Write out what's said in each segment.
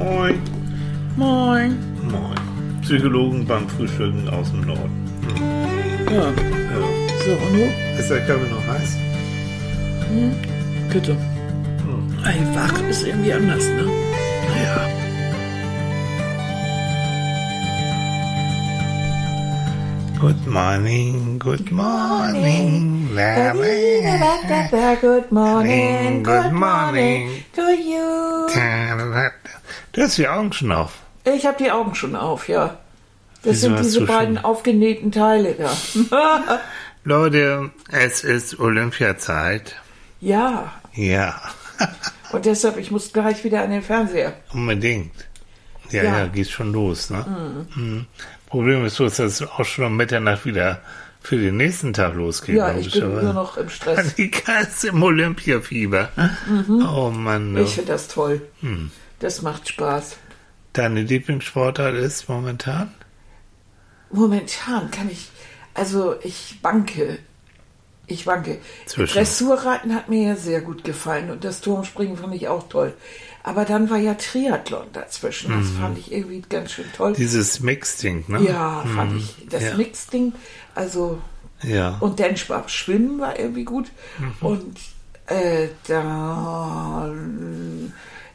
Moin. Moin. Moin. Psychologen beim Frühstücken aus dem Norden. Ja. Ja. So, und du? Ist der Kaffee noch heiß? Bitte. Ey, wach ist irgendwie anders, ne? Ja. Good morning, good morning, Larry. Good morning, Good morning. to you. Du hast die Augen schon auf. Ich habe die Augen schon auf, ja. Das Wieso sind diese beiden schon- aufgenähten Teile da. Leute, es ist Olympiazeit. ja, Ja, und deshalb, ich muss gleich wieder an den Fernseher. unbedingt. Ja, ja, Ja. geht schon los, ne? Mhm. Problem ist so, dass es auch schon um Mitternacht wieder für den nächsten Tag losgeht. Ja, ich bin nur noch im Stress. Die Katze im Olympiafieber. Oh Mann. du. Ich finde das toll. Das macht Spaß. Deine Lieblingssportart ist momentan? Momentan kann ich, also ich banke. Ich banke. Zwischen. Dressurreiten hat mir ja sehr gut gefallen und das Turmspringen fand ich auch toll. Aber dann war ja Triathlon dazwischen. Das fand ich irgendwie ganz schön toll. Dieses Mix-Ding, ne? ja, fand ich. Das Ja. Mixding, also Ja. und dann war Schwimmen war irgendwie gut. Und äh, da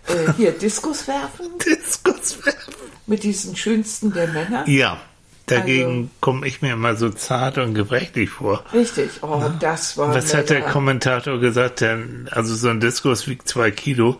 äh, hier Diskus werfen Diskus werfen. mit diesen schönsten der Männer. Ja. Dagegen Also- komme ich mir immer so zart und gebrechlich vor. Richtig, oh, das war. Was hat der. Kommentator gesagt? Der, also so ein Diskus wiegt zwei Kilo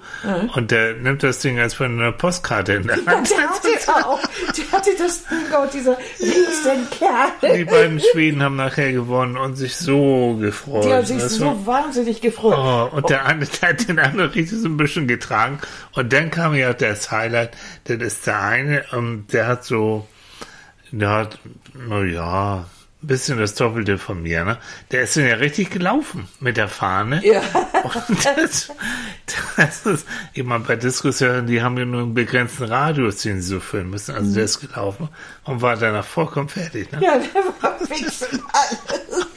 und der nimmt das Ding, als wenn eine Postkarte in der Ja, Hand der hatte auch, der hatte das Ding auch, dieser riesen Kerl. Die beiden Schweden haben nachher gewonnen und sich so gefreut. Die haben sich Das so war- wahnsinnig gefreut. Oh, und der eine der hat den anderen richtig so ein bisschen getragen. Und dann kam ja das Highlight, das ist der eine, ähm, der hat so, der hat, naja, ein bisschen das Doppelte von mir, ne? Der ist ja richtig gelaufen mit der Fahne. Ja. Und das, das ist, immer bei Diskussionen, die haben ja nur einen begrenzten Radius, den sie so füllen müssen. Also der ist gelaufen und war danach vollkommen fertig, ne? Ja, der war fix alles.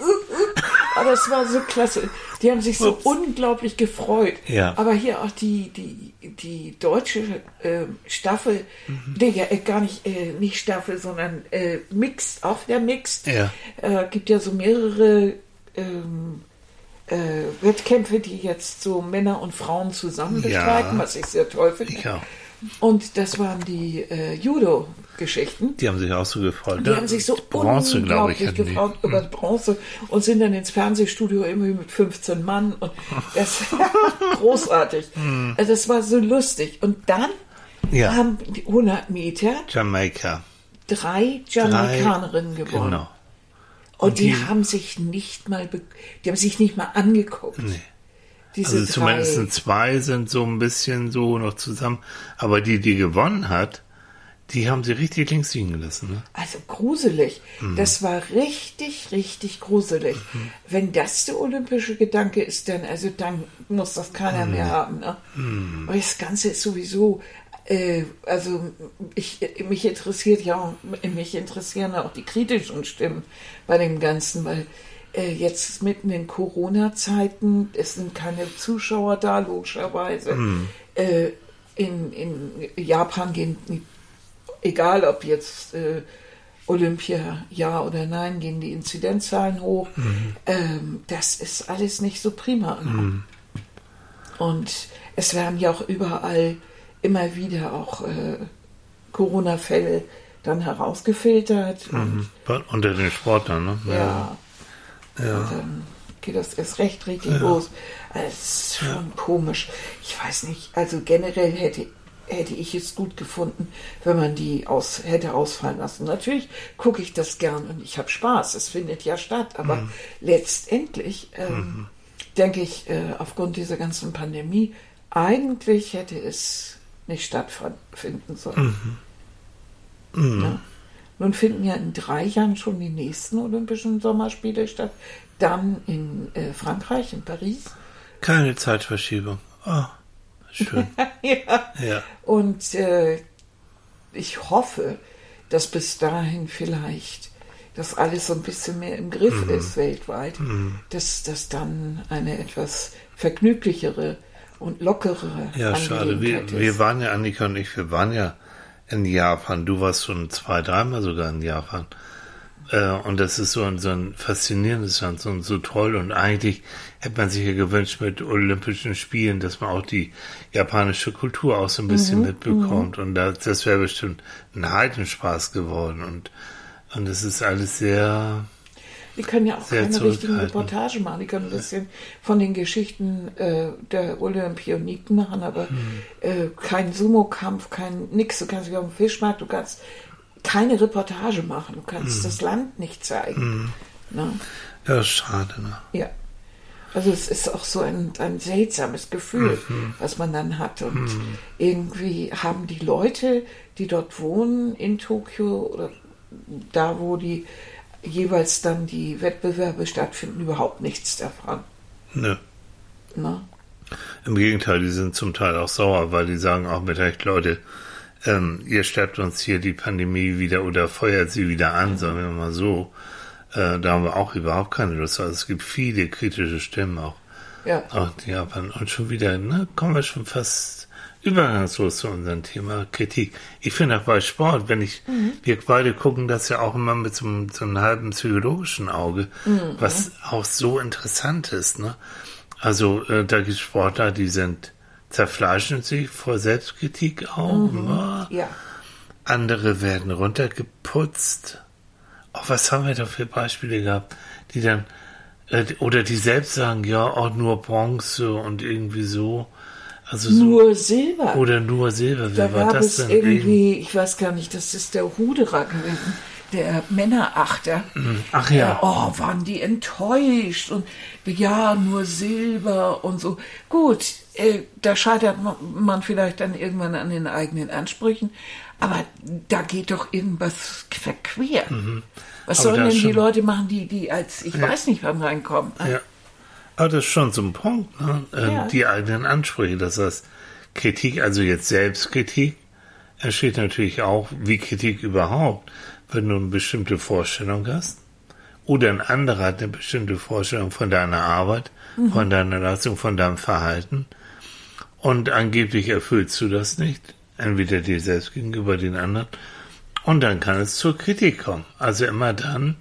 Aber es war so klasse. Die haben sich so Ups. unglaublich gefreut. Ja. Aber hier auch die, die, die deutsche äh, Staffel, Mhm. nee, ja, äh, gar nicht, äh, nicht Staffel, sondern äh, Mixed, auch der Mixed. Ja. Äh, gibt ja so mehrere ähm, äh, Wettkämpfe, die jetzt so Männer und Frauen zusammen Ja. bestreiten, was ich sehr toll finde. Und das waren die äh, Judo-Geschichten. Die haben sich auch so gefreut. Die ne? haben sich so Bronze, glaube ich, unglaublich hatten die. Gefreut über Bronze und sind dann ins Fernsehstudio irgendwie mit 15 Mann und das war großartig. Hm. Also das war so lustig. Und dann Ja. haben die 100 Meter Jamaika. drei Jamaikanerinnen gewonnen. Genau. Und die, die- haben sich nicht mal, die haben sich nicht mal angeguckt. Nee. Diese Also zumindest zwei sind so ein bisschen so noch zusammen. Aber die, die gewonnen hat, die haben sie richtig links liegen gelassen. Ne? Also gruselig. Mhm. Das war richtig, richtig gruselig. Wenn das der olympische Gedanke ist, dann, also dann muss das keiner Mhm. mehr haben. Ne? Aber das Ganze ist sowieso, äh, also ich, mich interessiert ja auch, mich interessieren auch die kritischen Stimmen bei dem Ganzen, weil äh, jetzt mitten in Corona-Zeiten, es sind keine Zuschauer da, logischerweise. Mhm. Äh, in, in Japan gehen die egal ob jetzt äh, Olympia ja oder nein, gehen die Inzidenzzahlen hoch. Ähm, das ist alles nicht so prima. Ne? Und es werden ja auch überall immer wieder auch äh, Corona-Fälle dann herausgefiltert. Und, Bei- Unter den Sportlern, ne? ja. Ja. Und dann geht das erst recht richtig los. Also, Es ist schon komisch. Ich weiß nicht, also generell hätte, hätte ich es gut gefunden, wenn man die aus, hätte ausfallen lassen. Natürlich gucke ich das gern und ich habe Spaß. Es findet ja statt. Aber Mhm. letztendlich ähm, denke ich, äh, aufgrund dieser ganzen Pandemie, eigentlich hätte es nicht stattfinden sollen. Mhm. Ja. Nun finden ja in drei Jahren schon die nächsten Olympischen Sommerspiele statt. Dann in äh, Frankreich, in Paris. Keine Zeitverschiebung. Oh, schön. ja. ja. Und äh, ich hoffe, dass bis dahin vielleicht das alles so ein bisschen mehr im Griff ist weltweit, dass das dann eine etwas vergnüglichere und lockere Ja, schade. Wir, Angelegenheit wir ist. waren ja, Annika und ich, wir waren ja in Japan. Du warst schon zwei, dreimal sogar in Japan. Äh, und das ist so ein, so ein faszinierendes Land, so, so toll. Und eigentlich hätte man sich ja gewünscht mit Olympischen Spielen, dass man auch die japanische Kultur auch so ein bisschen mitbekommt. Und das, das wäre bestimmt ein Heidenspaß geworden. Und, und es ist alles sehr, Die können ja auch keine richtigen zurückhaltend. Reportage machen. Die können ein bisschen von den Geschichten äh, der Olympioniken machen, aber Hm. äh, kein Sumo-Kampf, kein nix. Du kannst dich auf dem Fischmarkt, du kannst keine Reportage machen. Du kannst das Land nicht zeigen. Ne? ja, schade, ne? Ja. Also es ist auch so ein, ein seltsames Gefühl, Mhm. was man dann hat. Und irgendwie haben die Leute, die dort wohnen in Tokio oder da, wo die jeweils dann die Wettbewerbe stattfinden, überhaupt nichts davon. Ne. Ne? Im Gegenteil, die sind zum Teil auch sauer, weil die sagen auch mit Recht, Leute, ähm, ihr sterbt uns hier die Pandemie wieder oder feuert sie wieder an, sagen wir mal so. Äh, da haben wir auch überhaupt keine Lust. Also es gibt viele kritische Stimmen auch, Ja. auch in Japan. Und schon wieder, ne, kommen wir schon fast übergangslos zu unserem Thema Kritik. Ich finde auch bei Sport, wenn ich, wir beide gucken das ja auch immer mit so einem, so einem halben psychologischen Auge, was auch so interessant ist, ne? Also äh, da gibt es Sportler, die sind zerfleischen sich vor Selbstkritik auch. ne? Ja. Andere werden runtergeputzt. Auch was haben wir da für Beispiele gehabt, die dann äh, oder die selbst sagen, ja, auch nur Bronze und irgendwie so. Also so Nur Silber. oder nur Silber. Wer da war das es denn? irgendwie, ich weiß gar nicht, das ist der Huderer gewesen, der Männerachter. Ach ja. Oh, waren die enttäuscht und ja, nur Silber und so. Gut, äh, da scheitert man vielleicht dann irgendwann an den eigenen Ansprüchen, aber da geht doch irgendwas verquer. Was Mhm. Aber sollen denn die Leute machen, die, die als, ich weiß nicht, wann reinkommen? Ja. Aber das ist schon so ein Punkt, ne? Ähm, Ja. Die eigenen Ansprüche. Das heißt, Kritik, also jetzt Selbstkritik, entsteht natürlich auch, wie Kritik überhaupt, wenn du eine bestimmte Vorstellung hast. Oder ein anderer hat eine bestimmte Vorstellung von deiner Arbeit, von deiner Leistung, von deinem Verhalten. Und angeblich erfüllst du das nicht. Entweder dir selbst gegenüber den anderen. Und dann kann es zur Kritik kommen. Also immer dann,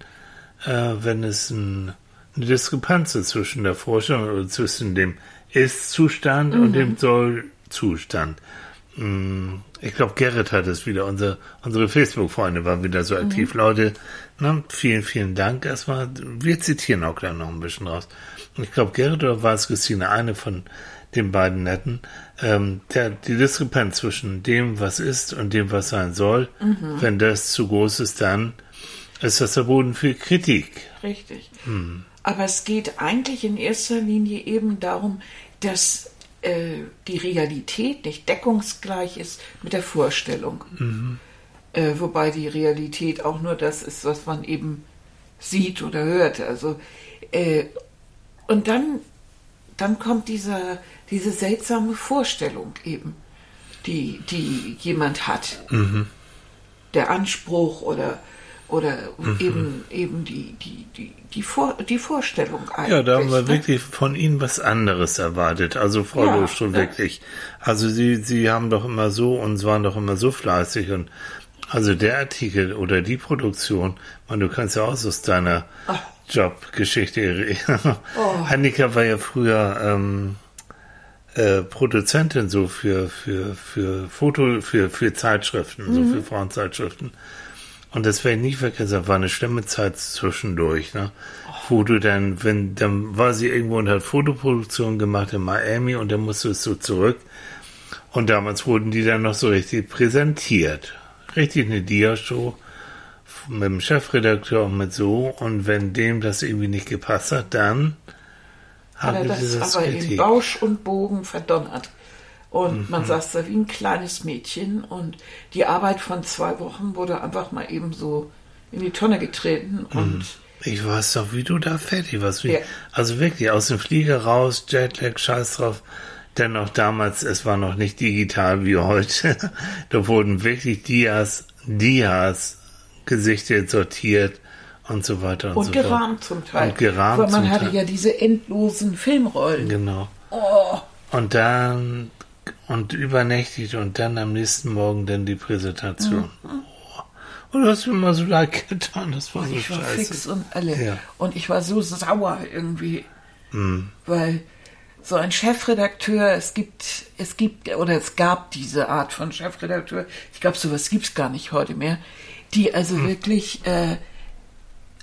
äh, wenn es ein, eine Diskrepanz ist zwischen der Vorstellung oder zwischen dem Ist-Zustand und dem Soll-Zustand. Mm, Ich glaube, Gerrit hat es wieder. Unser, unsere Facebook-Freunde waren wieder so aktiv. Leute, ne, vielen, vielen Dank erstmal. Wir zitieren auch gleich noch ein bisschen raus. Ich glaube, Gerrit oder war es Christine, eine von den beiden Netten, ähm, der, die Diskrepanz zwischen dem, was ist und dem, was sein soll, wenn das zu groß ist, dann ist das der Boden für Kritik. Richtig. Hm. Aber es geht eigentlich in erster Linie eben darum, dass äh, die Realität nicht deckungsgleich ist mit der Vorstellung. Mhm. Äh, wobei die Realität auch nur das ist, was man eben sieht oder hört. Also, äh, und dann, dann kommt dieser, diese seltsame Vorstellung eben, die, die jemand hat. Mhm. Der Anspruch oder oder Mhm. eben, eben die, die, die, die, Vor, die Vorstellung eigentlich. Ja, da haben wir ne? wirklich von Ihnen was anderes erwartet. Also Frau Ja, Lohstuhl, ja. wirklich. Also Sie, Sie haben doch immer so und waren doch immer so fleißig und also der Artikel oder die Produktion, man, du kannst ja auch so aus deiner. Jobgeschichte reden. Oh. Annika war ja früher ähm, äh, Produzentin so für, für, für Foto, für, für Zeitschriften, so für Frauenzeitschriften. Und das werde ich nie vergessen, das war eine schlimme Zeit zwischendurch, ne? Wo du dann, wenn, dann war sie irgendwo und hat Fotoproduktion gemacht in Miami und dann musstest du zurück. Und damals wurden die dann noch so richtig präsentiert. Richtig eine Dia-Show mit dem Chefredakteur und mit so. Und wenn dem das irgendwie nicht gepasst hat, dann hat er das aber in Kritik. Bausch und Bogen verdonnert. Und Mhm. man saß da wie ein kleines Mädchen und die Arbeit von zwei Wochen wurde einfach mal eben so in die Tonne getreten Mhm. und Ich weiß doch, wie du da fertig warst. Ja. Also wirklich, aus dem Flieger raus, Jetlag, scheiß drauf. Dennoch damals, es war noch nicht digital wie heute. da wurden wirklich Dias, Dias gesichtet, sortiert und so weiter und, und so gerahmt zum Teil. Und gerahmt Weil man hatte Teil. ja diese endlosen Filmrollen. Genau. Oh, Und dann und übernächtigt und dann am nächsten Morgen dann die Präsentation. Mhm. Oh. Und du hast mir mal so leid getan, das war so ich war scheiße. fix und alle. Ja. Und ich war so sauer irgendwie. Mhm. Weil so ein Chefredakteur, es gibt, es gibt, oder es gab diese Art von Chefredakteur, ich glaube, sowas gibt's gar nicht heute mehr, die also Hm. wirklich äh,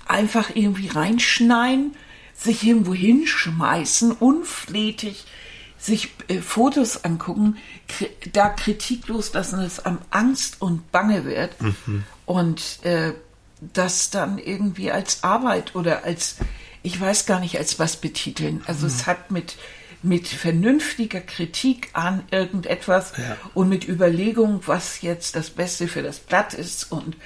einfach irgendwie reinschneiden, sich irgendwo hinschmeißen, unflätig sich äh, Fotos angucken, kri da Kritik loslassen, dass einem Angst und Bange wird und äh, das dann irgendwie als Arbeit oder als, ich weiß gar nicht, als was betiteln. Also es hat mit mit vernünftiger Kritik an irgendetwas Ja. und mit Überlegung, was jetzt das Beste für das Blatt ist und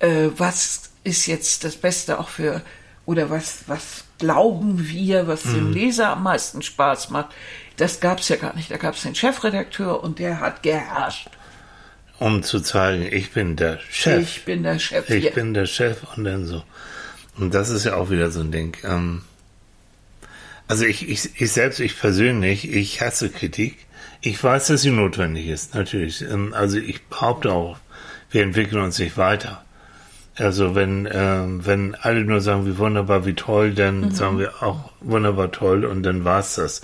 äh, was ist jetzt das Beste auch für oder was was glauben wir, was dem Leser am meisten Spaß macht. Das gab's ja gar nicht. Da gab's den Chefredakteur und der hat geherrscht. Um zu zeigen, ich bin der Chef. Ich bin der Chef Ich hier. bin der Chef und dann so. Und das ist ja auch wieder so ein Ding. Ähm, also ich, ich, ich selbst, ich persönlich, ich hasse Kritik. Ich weiß, dass sie notwendig ist, natürlich. Ähm, also ich behaupte auch, wir entwickeln uns nicht weiter. Also wenn, ähm, wenn alle nur sagen, wie wunderbar, wie toll, dann sagen wir auch wunderbar toll und dann war's das.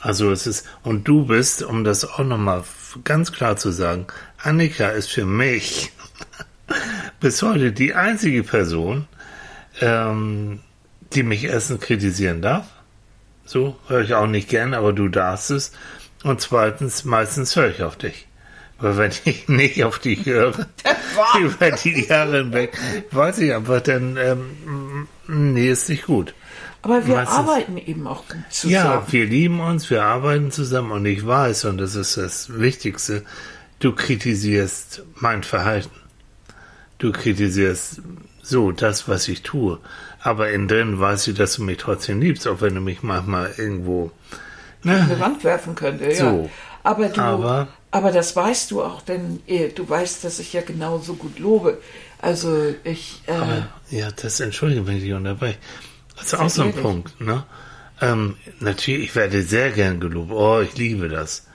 Also es ist, und du bist, um das auch nochmal ganz klar zu sagen, Annika ist für mich bis heute die einzige Person, ähm, die mich erstens kritisieren darf. So höre ich auch nicht gern, aber du darfst es. Und zweitens, meistens höre ich auf dich. Weil wenn ich nicht auf dich höre, über die Jahre hinweg, weiß ich einfach, dann, ähm, nee, ist nicht gut. Aber wir Meistens- arbeiten eben auch zusammen. Ja, wir lieben uns, wir arbeiten zusammen und ich weiß, und das ist das Wichtigste, du kritisierst mein Verhalten. Du kritisierst so das, was ich tue. Aber innen drin weiß ich, dass du mich trotzdem liebst, auch wenn du mich manchmal irgendwo. Ne? Wand werfen könnte. Ja. So. Aber du, Aber- aber, das weißt du auch, denn äh, du weißt, dass ich ja genauso gut lobe. Also ich, äh, Aber, ja, das entschuldige, wenn ich dich unterbreche. Das ist auch so ein. Punkt, ne? Ähm, natürlich, ich werde sehr gern gelobt. Oh, ich liebe das.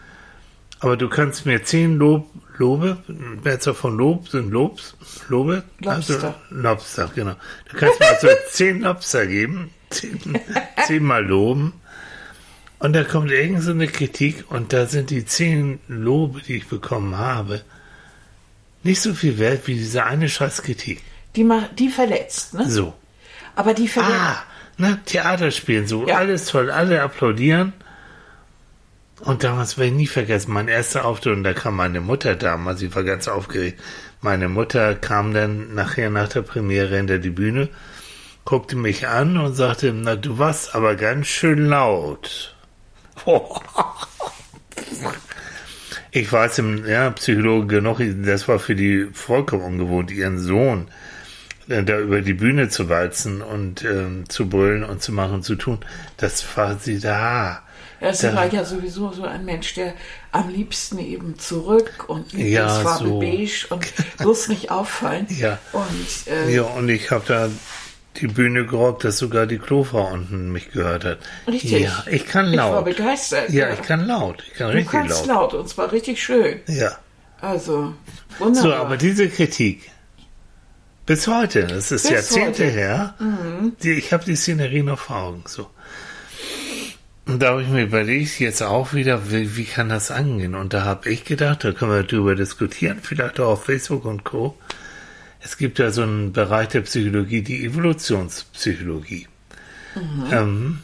Aber du kannst mir zehn Lob, Lobe, Mehrzahl von Lob sind Lobs, Lobe? Lobster. Also, Lobster, genau. Du kannst mir also zehn Lobster geben, zehn, zehnmal loben. Und da kommt irgend so eine Kritik und da sind die zehn Lobe, die ich bekommen habe, nicht so viel wert wie diese eine scheiß Kritik. die, die verletzt, ne? So. Aber die verletzt. Ah, ne, Theater spielen, so Ja. alles toll, alle applaudieren. Und damals werde ich nie vergessen, mein erster Auftritt, und da kam meine Mutter damals, ich war ganz aufgeregt. Meine Mutter kam dann nachher nach der Premiere hinter die Bühne, guckte mich an und sagte, na, du warst aber ganz schön laut. Ich weiß, im ja, Psychologen genug, das war für die vollkommen ungewohnt, ihren Sohn äh, da über die Bühne zu walzen und ähm, zu brüllen und zu machen und zu tun. Das war sie da. Ja, sie Da- war ja sowieso so ein Mensch, der am liebsten eben zurück und Ja, Lieblingsfarbe so. beige und bloß nicht auffallen. Ja. Und äh, Ja, und ich habe da die Bühne gerockt, dass sogar die Klofrau unten mich gehört hat. richtig. Ja, ich kann Ich war laut. begeistert. ja, ich kann laut. Ich kann Du richtig kannst laut. laut. und zwar richtig schön. Ja. Also, wunderbar. So, aber diese Kritik bis heute, das ist Bis Jahrzehnte heute. Mhm. her, die, ich habe die Szenerie noch vor Augen. So. Und da habe ich mir überlegt, jetzt auch wieder, wie, wie kann das angehen? Und da habe ich gedacht, da können wir drüber diskutieren, vielleicht auch auf Facebook und Co. Es gibt ja so einen Bereich der Psychologie, die Evolutionspsychologie. Ähm,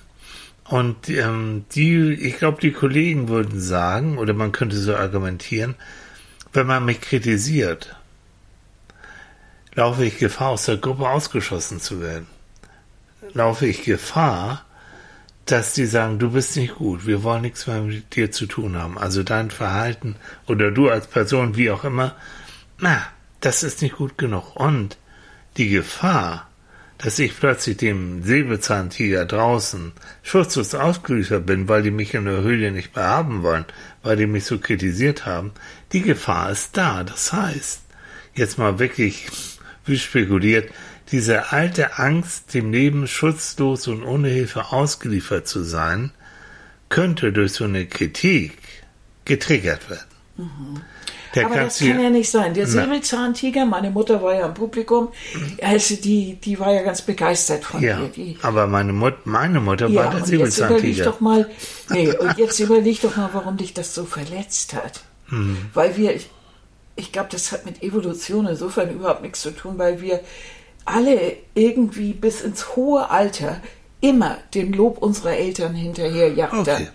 und ähm, die, ich glaube, die Kollegen würden sagen, oder man könnte so argumentieren, wenn man mich kritisiert, laufe ich Gefahr, aus der Gruppe ausgeschossen zu werden. Laufe ich Gefahr, dass die sagen, du bist nicht gut, wir wollen nichts mehr mit dir zu tun haben. Also dein Verhalten oder du als Person, wie auch immer, na, das ist nicht gut genug. Und die Gefahr, dass ich plötzlich dem Säbelzahntiger draußen schutzlos ausgeliefert bin, weil die mich in der Höhle nicht mehr haben wollen, weil die mich so kritisiert haben, die Gefahr ist da. Das heißt, jetzt mal wirklich, wie spekuliert, diese alte Angst, dem Leben schutzlos und ohne Hilfe ausgeliefert zu sein, könnte durch so eine Kritik getriggert werden. Der Aber das kann ja nicht sein. Der. Säbelzahntiger, meine Mutter war ja im Publikum, also die, die war ja ganz begeistert von Ja. Die, aber meine, Mut, meine Mutter ja, war der und jetzt überleg Säbelzahntiger. doch mal, nee, und jetzt überleg doch mal, warum dich das so verletzt hat. Hm. Weil wir, ich, ich glaube, das hat mit Evolution insofern überhaupt nichts zu tun, weil wir alle irgendwie bis ins hohe Alter immer dem Lob unserer Eltern hinterherjagen. Okay.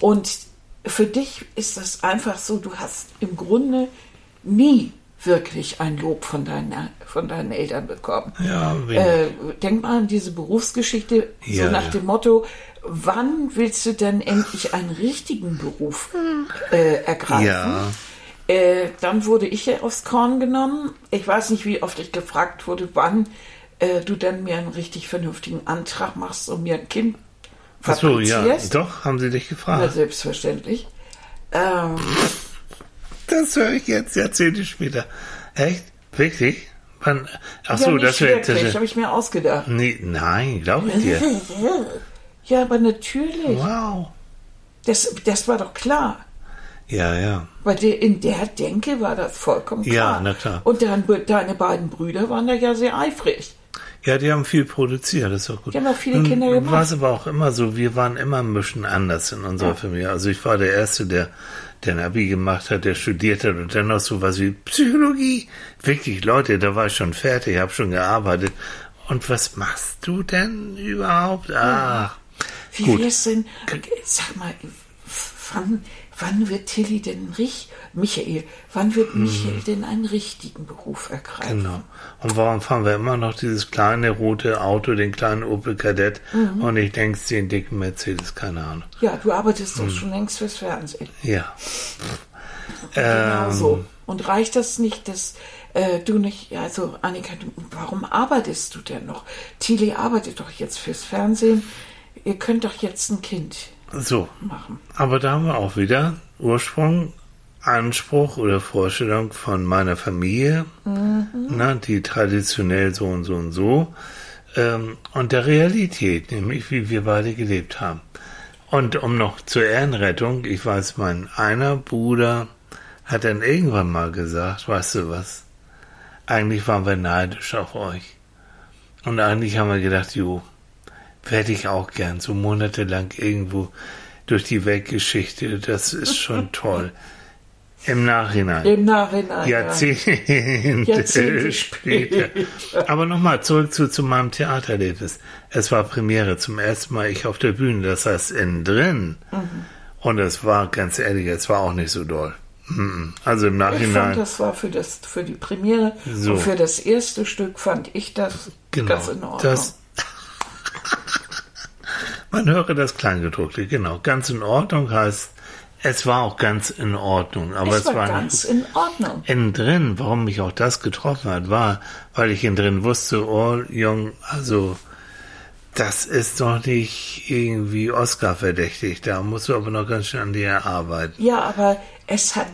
Und für dich ist das einfach so, du hast im Grunde nie wirklich ein Lob von deinen, von deinen Eltern bekommen. Ja. Äh, denk mal an diese Berufsgeschichte, Ja, so nach ja. dem Motto, wann willst du denn endlich einen richtigen Beruf äh, ergreifen? Äh, dann wurde ich ja aufs Korn genommen. Ich weiß nicht, wie oft ich gefragt wurde, wann äh, du denn mir einen richtig vernünftigen Antrag machst und mir ein Kind Ach so, ja, doch, haben sie dich Na, gefragt. selbstverständlich. Ähm, Das höre ich jetzt Jahrzehnte später. Echt? Wirklich? Wann? Ach so, ja, das wäre das habe ich mir ausgedacht. nee, Nein, glaube ich dir. Ja, aber natürlich. Wow. Das, das war doch klar. Ja, ja. Bei der, in der Denke war das vollkommen klar. Ja, na klar. Und dein, deine beiden Brüder waren da ja sehr eifrig. Ja, die haben viel produziert, das ist auch gut. Die haben auch viele Nun Kinder gemacht. War es aber auch immer so, wir waren immer ein bisschen anders in unserer Familie. Also ich war der Erste, der, der ein Abi gemacht hat, der studiert hat und dann noch so was wie Psychologie. Wirklich, Leute, da war ich schon fertig, habe schon gearbeitet. Und was machst du denn überhaupt? Ach, Wie Gut. wär's denn, sag mal, wann, wann wird Tilly denn richtig, Michael, wann wird Michael denn einen richtigen Beruf ergreifen? Mhm. genau. Und warum fahren wir immer noch dieses kleine rote Auto, den kleinen Opel Kadett Mhm. und nicht denkst den dicken Mercedes, keine Ahnung. Ja, du arbeitest Mhm. doch schon längst fürs Fernsehen. Ja. Genau Ähm, so. Und reicht das nicht, dass äh, du nicht, also Annika, du, warum arbeitest du denn noch? Tilly arbeitet doch jetzt fürs Fernsehen. Ihr könnt doch jetzt ein Kind So, machen. Aber da haben wir auch wieder Ursprung, Anspruch oder Vorstellung von meiner Familie, na, die traditionell so und so und so, ähm, und der Realität, nämlich wie wir beide gelebt haben. Und um noch zur Ehrenrettung, ich weiß, mein einer Bruder hat dann irgendwann mal gesagt, weißt du was, eigentlich waren wir neidisch auf euch. Und eigentlich haben wir gedacht, jo, werde ich auch gern, so monatelang irgendwo durch die Weltgeschichte, das ist schon toll. Im Nachhinein. Im Nachhinein. ja. Jahrzehnte, Jahrzehnte später. Aber nochmal zurück zu, zu meinem Theaterlebnis. Es war Premiere zum ersten Mal ich auf der Bühne, das heißt innen drin. Und es war, ganz ehrlich, es war auch nicht so doll. Mhm. Also im Ich fand, Nachhinein, das war für, das, für die Premiere So. und für das erste Stück fand ich das genau, ganz in Ordnung. das, man höre das Kleingedruckte, genau, ganz in Ordnung heißt, es war auch ganz in Ordnung, aber es es, war war ganz in Ordnung. Innen drin, warum mich auch das getroffen hat, war, weil ich innen drin wusste, oh, Jung, also, das ist doch nicht irgendwie Oscar verdächtig, da musst du aber noch ganz schön an dir arbeiten. Ja, aber es hat,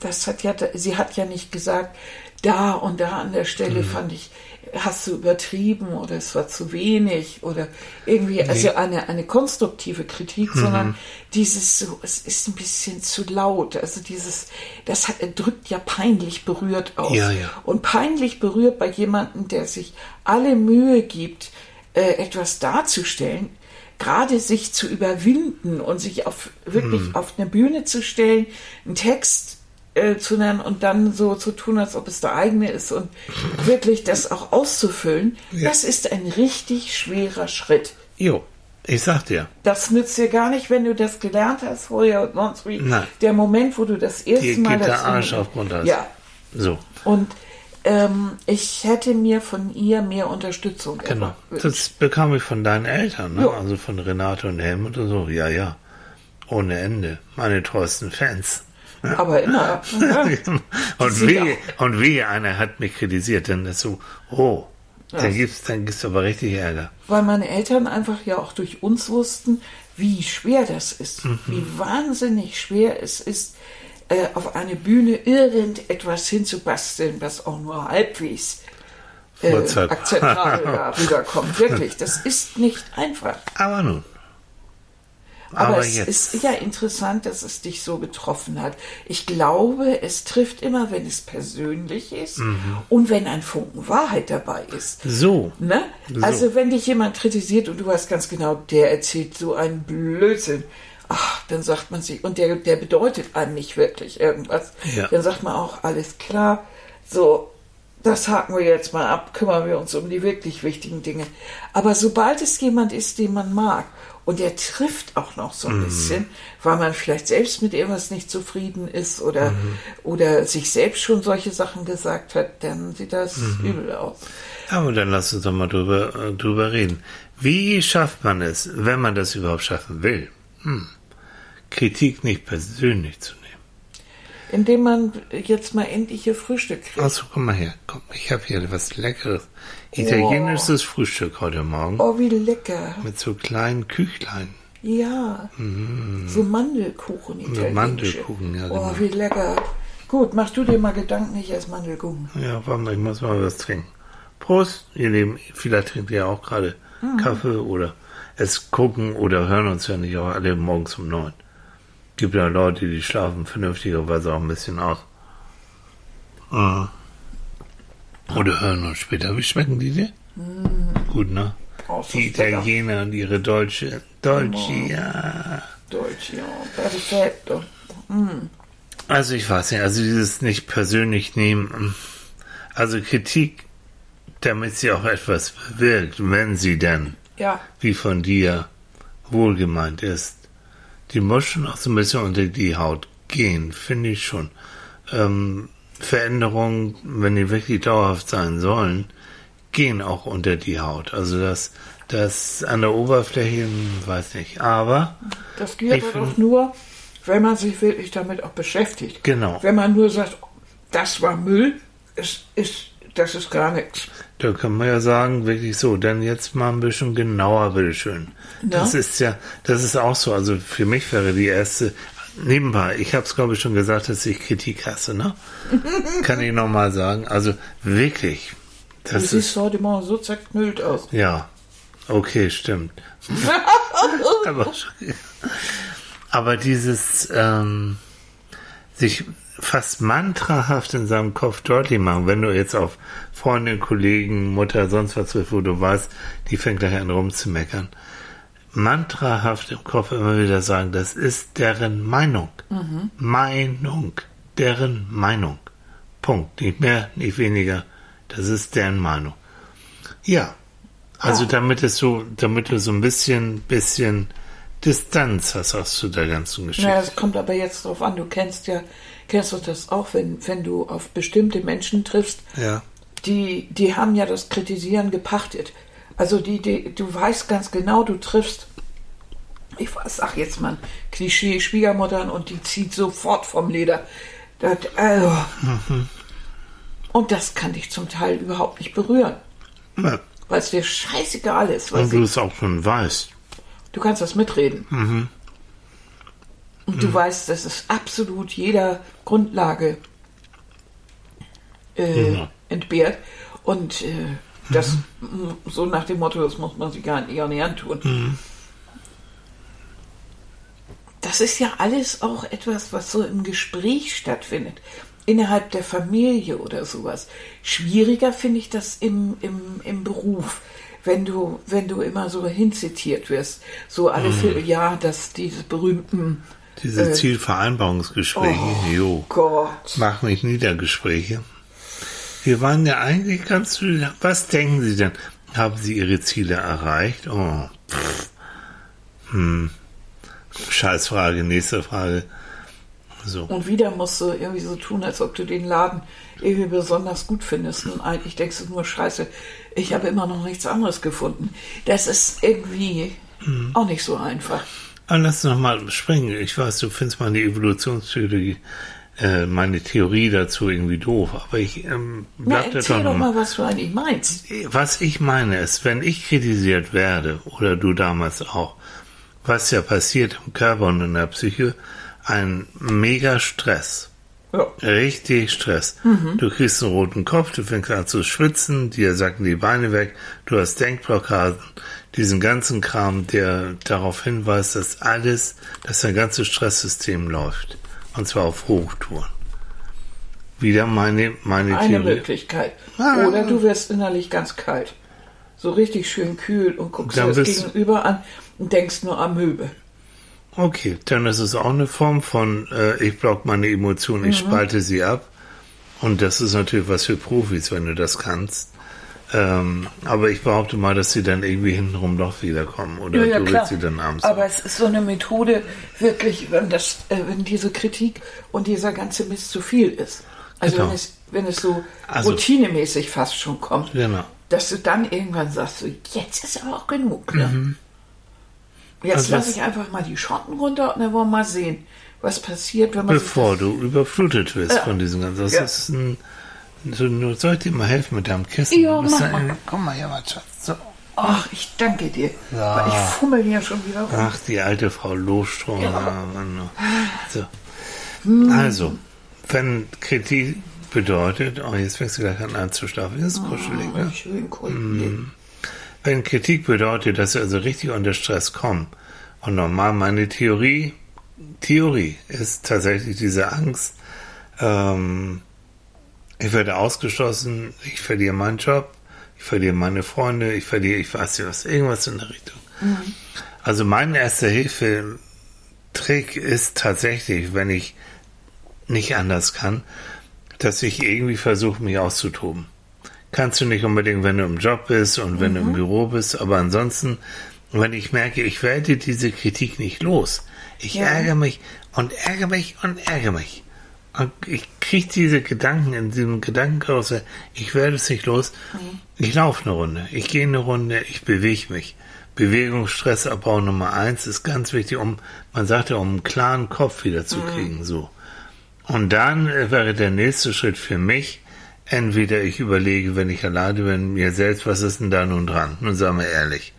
das hat ja, sie hat ja nicht gesagt, da und da an der Stelle Mhm. fand ich, hast du übertrieben oder es war zu wenig oder irgendwie, also eine, eine konstruktive Kritik, Mhm. sondern dieses so, es ist ein bisschen zu laut. Also dieses, das hat, drückt ja peinlich berührt aus. Ja, ja. Und peinlich berührt bei jemandem, der sich alle Mühe gibt, äh, etwas darzustellen, gerade sich zu überwinden und sich auf wirklich Hm. auf eine Bühne zu stellen, einen Text äh, zu nennen und dann so zu tun, als ob es der eigene ist und wirklich das auch auszufüllen, Ja. das ist ein richtig schwerer Schritt. Jo, ich sag dir, Das nützt dir gar nicht, wenn du das gelernt hast vorher und sonst wie. Nein. Der Moment, wo du das erste Dir Mal geht der Arsch auf Grundeis. Ja, so, und ähm, ich hätte mir von ihr mehr Unterstützung genau. Das bekam ich von deinen Eltern, ne? Also von Renate und Helmut und so, ja, ja, ohne Ende, meine treuesten Fans. Aber immer. und, sind wie, ja und wie einer hat mich kritisiert, dann ist so, oh, dann gibt's, dann gibt's aber richtig Ärger. Weil meine Eltern einfach ja auch durch uns wussten, wie schwer das ist. Mhm. Wie wahnsinnig schwer es ist, äh, auf eine Bühne irgendetwas hinzubasteln, was auch nur halbwegs äh, akzeptabel da rüberkommt. Wirklich, das ist nicht einfach. Aber nun, Aber, Aber es jetzt. ist ja interessant, dass es dich so getroffen hat. Ich glaube, es trifft immer, wenn es persönlich ist Mhm. und wenn ein Funken Wahrheit dabei ist. So. Ne? So. Also wenn dich jemand kritisiert und du weißt ganz genau, der erzählt so einen Blödsinn, ach, dann sagt man sich, und der, der bedeutet einem nicht wirklich irgendwas, Ja. dann sagt man auch, alles klar, so, das haken wir jetzt mal ab, kümmern wir uns um die wirklich wichtigen Dinge. Aber sobald es jemand ist, den man mag, und der trifft auch noch so ein Mhm. bisschen, weil man vielleicht selbst mit irgendwas nicht zufrieden ist oder, Mhm. oder sich selbst schon solche Sachen gesagt hat, dann sieht das Mhm. übel aus. Aber dann lass uns doch mal drüber, äh, drüber reden. Wie schafft man es, wenn man das überhaupt schaffen will? Hm. Kritik nicht persönlich zu nehmen. Indem man jetzt mal endlich ihr Frühstück kriegt. Also komm mal her, komm, ich habe hier was Leckeres. Italienisches Frühstück heute Morgen. Oh, wie lecker. Mit so kleinen Küchlein. Ja. So Mandelkuchen italienische. Mm. Mandelkuchen, ja, Oh, genau. wie lecker. Gut, mach du dir mal Gedanken, ich esse Mandelkuchen. Ja, warum nicht? Ich muss mal was trinken. Prost, ihr Lieben. Vielleicht trinkt ihr auch gerade Kaffee oder es gucken oder hören uns ja nicht auch alle morgens um neun. Gibt ja Leute, die schlafen vernünftigerweise auch ein bisschen aus. Ah. Oder hören uns später. Wie schmecken die dir? Gut, ne? Oh, Die. Italiener und ihre Deutsche. Deutsche, ja. Deutsch, ja. Perfetto. Also ich weiß nicht, also dieses nicht persönlich nehmen, also Kritik, damit sie auch etwas bewirkt, wenn sie denn, Ja, wie von dir, wohlgemeint ist, die muss schon auch so ein bisschen unter die Haut gehen, finde ich schon. Ähm, Veränderungen, wenn die wirklich dauerhaft sein sollen, gehen auch unter die Haut. Also das, das an der Oberfläche, weiß nicht, aber das geht aber doch nur, wenn man sich wirklich damit auch beschäftigt. genau. Wenn man nur sagt, das war Müll, es ist, das ist gar nichts. Da kann man ja sagen, wirklich so, dann jetzt mal ein bisschen genauer, bitteschön. Ja. Das ist ja, das ist auch so. Also für mich wäre die erste, nebenbei, ich habe es glaube ich schon gesagt, dass ich Kritik hasse, ne? kann ich nochmal sagen. Also wirklich, Du das ist, siehst heute Morgen so zerknüllt aus. ja, okay, stimmt. aber, aber dieses, ähm, sich fast mantrahaft in seinem Kopf deutlich machen, wenn du jetzt auf Freundin, Kollegen, Mutter, sonst was triffst, wo du weißt, die fängt gleich an rumzumeckern, mantrahaft im Kopf immer wieder sagen, das ist deren Meinung. Meinung. Deren Meinung. Punkt. Nicht mehr, nicht weniger. Das ist deren Meinung. Ja. Also Ja. damit es so, damit du so ein bisschen, bisschen Distanz hast aus zu der ganzen Geschichte. Naja, es kommt aber jetzt drauf an, du kennst ja, kennst du das auch, wenn, wenn du auf bestimmte Menschen triffst, ja. die, die haben ja das Kritisieren gepachtet. Also die, die, du weißt ganz genau, du triffst, ich sag jetzt mal, Klischee Schwiegermuttern und die zieht sofort vom Leder. Das, also, Und das kann dich zum Teil überhaupt nicht berühren, ja. weil es dir scheißegal ist. Weil Und du es auch schon weißt. Du kannst das mitreden. Und du weißt, das ist absolut jeder Grundlage äh, entbehrt. Und äh, das m- so nach dem Motto, das muss man sich gar nicht, gar nicht antun. Das ist ja alles auch etwas, was so im Gespräch stattfindet. Innerhalb der Familie oder sowas. Schwieriger finde ich das im, im, im Beruf. Wenn du, wenn du immer so hinzitiert wirst, so alle Vierteljahr, dass diese berühmten Diese Äh. Zielvereinbarungsgespräche, Oh. jo. Gott. Mach mich niedergespräche. Wir waren ja eigentlich ganz, was denken Sie denn? Haben Sie Ihre Ziele erreicht? Oh, pff. Hm. Scheißfrage, nächste Frage. So. Und wieder musst du irgendwie so tun, als ob du den Laden irgendwie besonders gut findest. Und eigentlich denkst du nur, scheiße, ich habe immer noch nichts anderes gefunden. Das ist irgendwie auch nicht so einfach. Aber lass uns nochmal springen. Ich weiß, du findest meine Evolutionstheorie, äh, meine Theorie dazu irgendwie doof, aber ich ähm, Na, bleib da erzähl doch doch mal. mal, was du eigentlich meinst. Was ich meine ist, wenn ich kritisiert werde, oder du damals auch, was ja passiert im Körper und in der Psyche, ein mega Stress. Ja. Richtig Stress. Du kriegst einen roten Kopf, du fängst an zu schwitzen, dir sacken die Beine weg, du hast Denkblockaden, diesen ganzen Kram, der darauf hinweist, dass alles, dass dein ganzes Stresssystem läuft. Und zwar auf Hochtouren. Wieder meine, meine Eine Theorie. Möglichkeit. Ah. Oder du wirst innerlich ganz kalt. So richtig schön kühl und guckst dir das Gegenüber an und denkst nur am Möbel. Okay, dann ist es auch eine Form von, äh, ich block meine Emotionen, ich spalte sie ab. Und das ist natürlich was für Profis, wenn du das kannst. Ähm, aber ich behaupte mal, dass sie dann irgendwie hintenrum doch wiederkommen. Oder du willst sie dann abends. Aber es ist so eine Methode, wirklich, wenn, das, äh, wenn diese Kritik und dieser ganze Mist zu viel ist. Also Genau. wenn, es, wenn es so Also- routinemäßig fast schon kommt, Genau. dass du dann irgendwann sagst, so, jetzt ist aber auch genug. Ne? Jetzt Also lasse ich einfach mal die Schotten runter und dann wollen wir mal sehen, was passiert, wenn man sich Bevor du überflutet wirst Ja. von diesem ganzen. Das Ja. ist ein. So, nur soll ich dir mal helfen mit deinem Kissen? Ja, mach mal. Komm mal hier, mal, Schatz. So. Ach, ich danke dir. Ja. Ich fummel hier schon wieder rum. Ach, die alte Frau Lohstrom. Ja. Mann. So. Also, wenn Kritik bedeutet, oh, jetzt fängst du gleich an anzuschlafen, das ist kuschelig, ne? Schön cool. Wenn Kritik bedeutet, dass wir also richtig unter Stress kommen, und normal meine Theorie, Theorie ist tatsächlich diese Angst, ähm, ich werde ausgeschlossen, ich verliere meinen Job, ich verliere meine Freunde, ich verliere, ich weiß nicht was, irgendwas in der Richtung. Also mein erster Hilfe-Trick ist tatsächlich, wenn ich nicht anders kann, dass ich irgendwie versuche, mich auszutoben. Kannst du nicht unbedingt, wenn du im Job bist und wenn du im Büro bist, aber ansonsten, wenn ich merke, ich werde diese Kritik nicht los, ich Ja. ärgere mich und ärgere mich und ärgere mich. Ich kriege diese Gedanken in diesem Gedankenkarussell, ich werde es nicht los. Ich laufe eine Runde, ich gehe eine Runde, ich bewege mich. Bewegungsstressabbau Nummer eins ist ganz wichtig, um, man sagt ja, um einen klaren Kopf wieder zu kriegen, so. Und dann äh, wäre der nächste Schritt für mich, entweder ich überlege, wenn ich alleine bin, mir selbst, was ist denn da nun dran? Nun sagen wir ehrlich.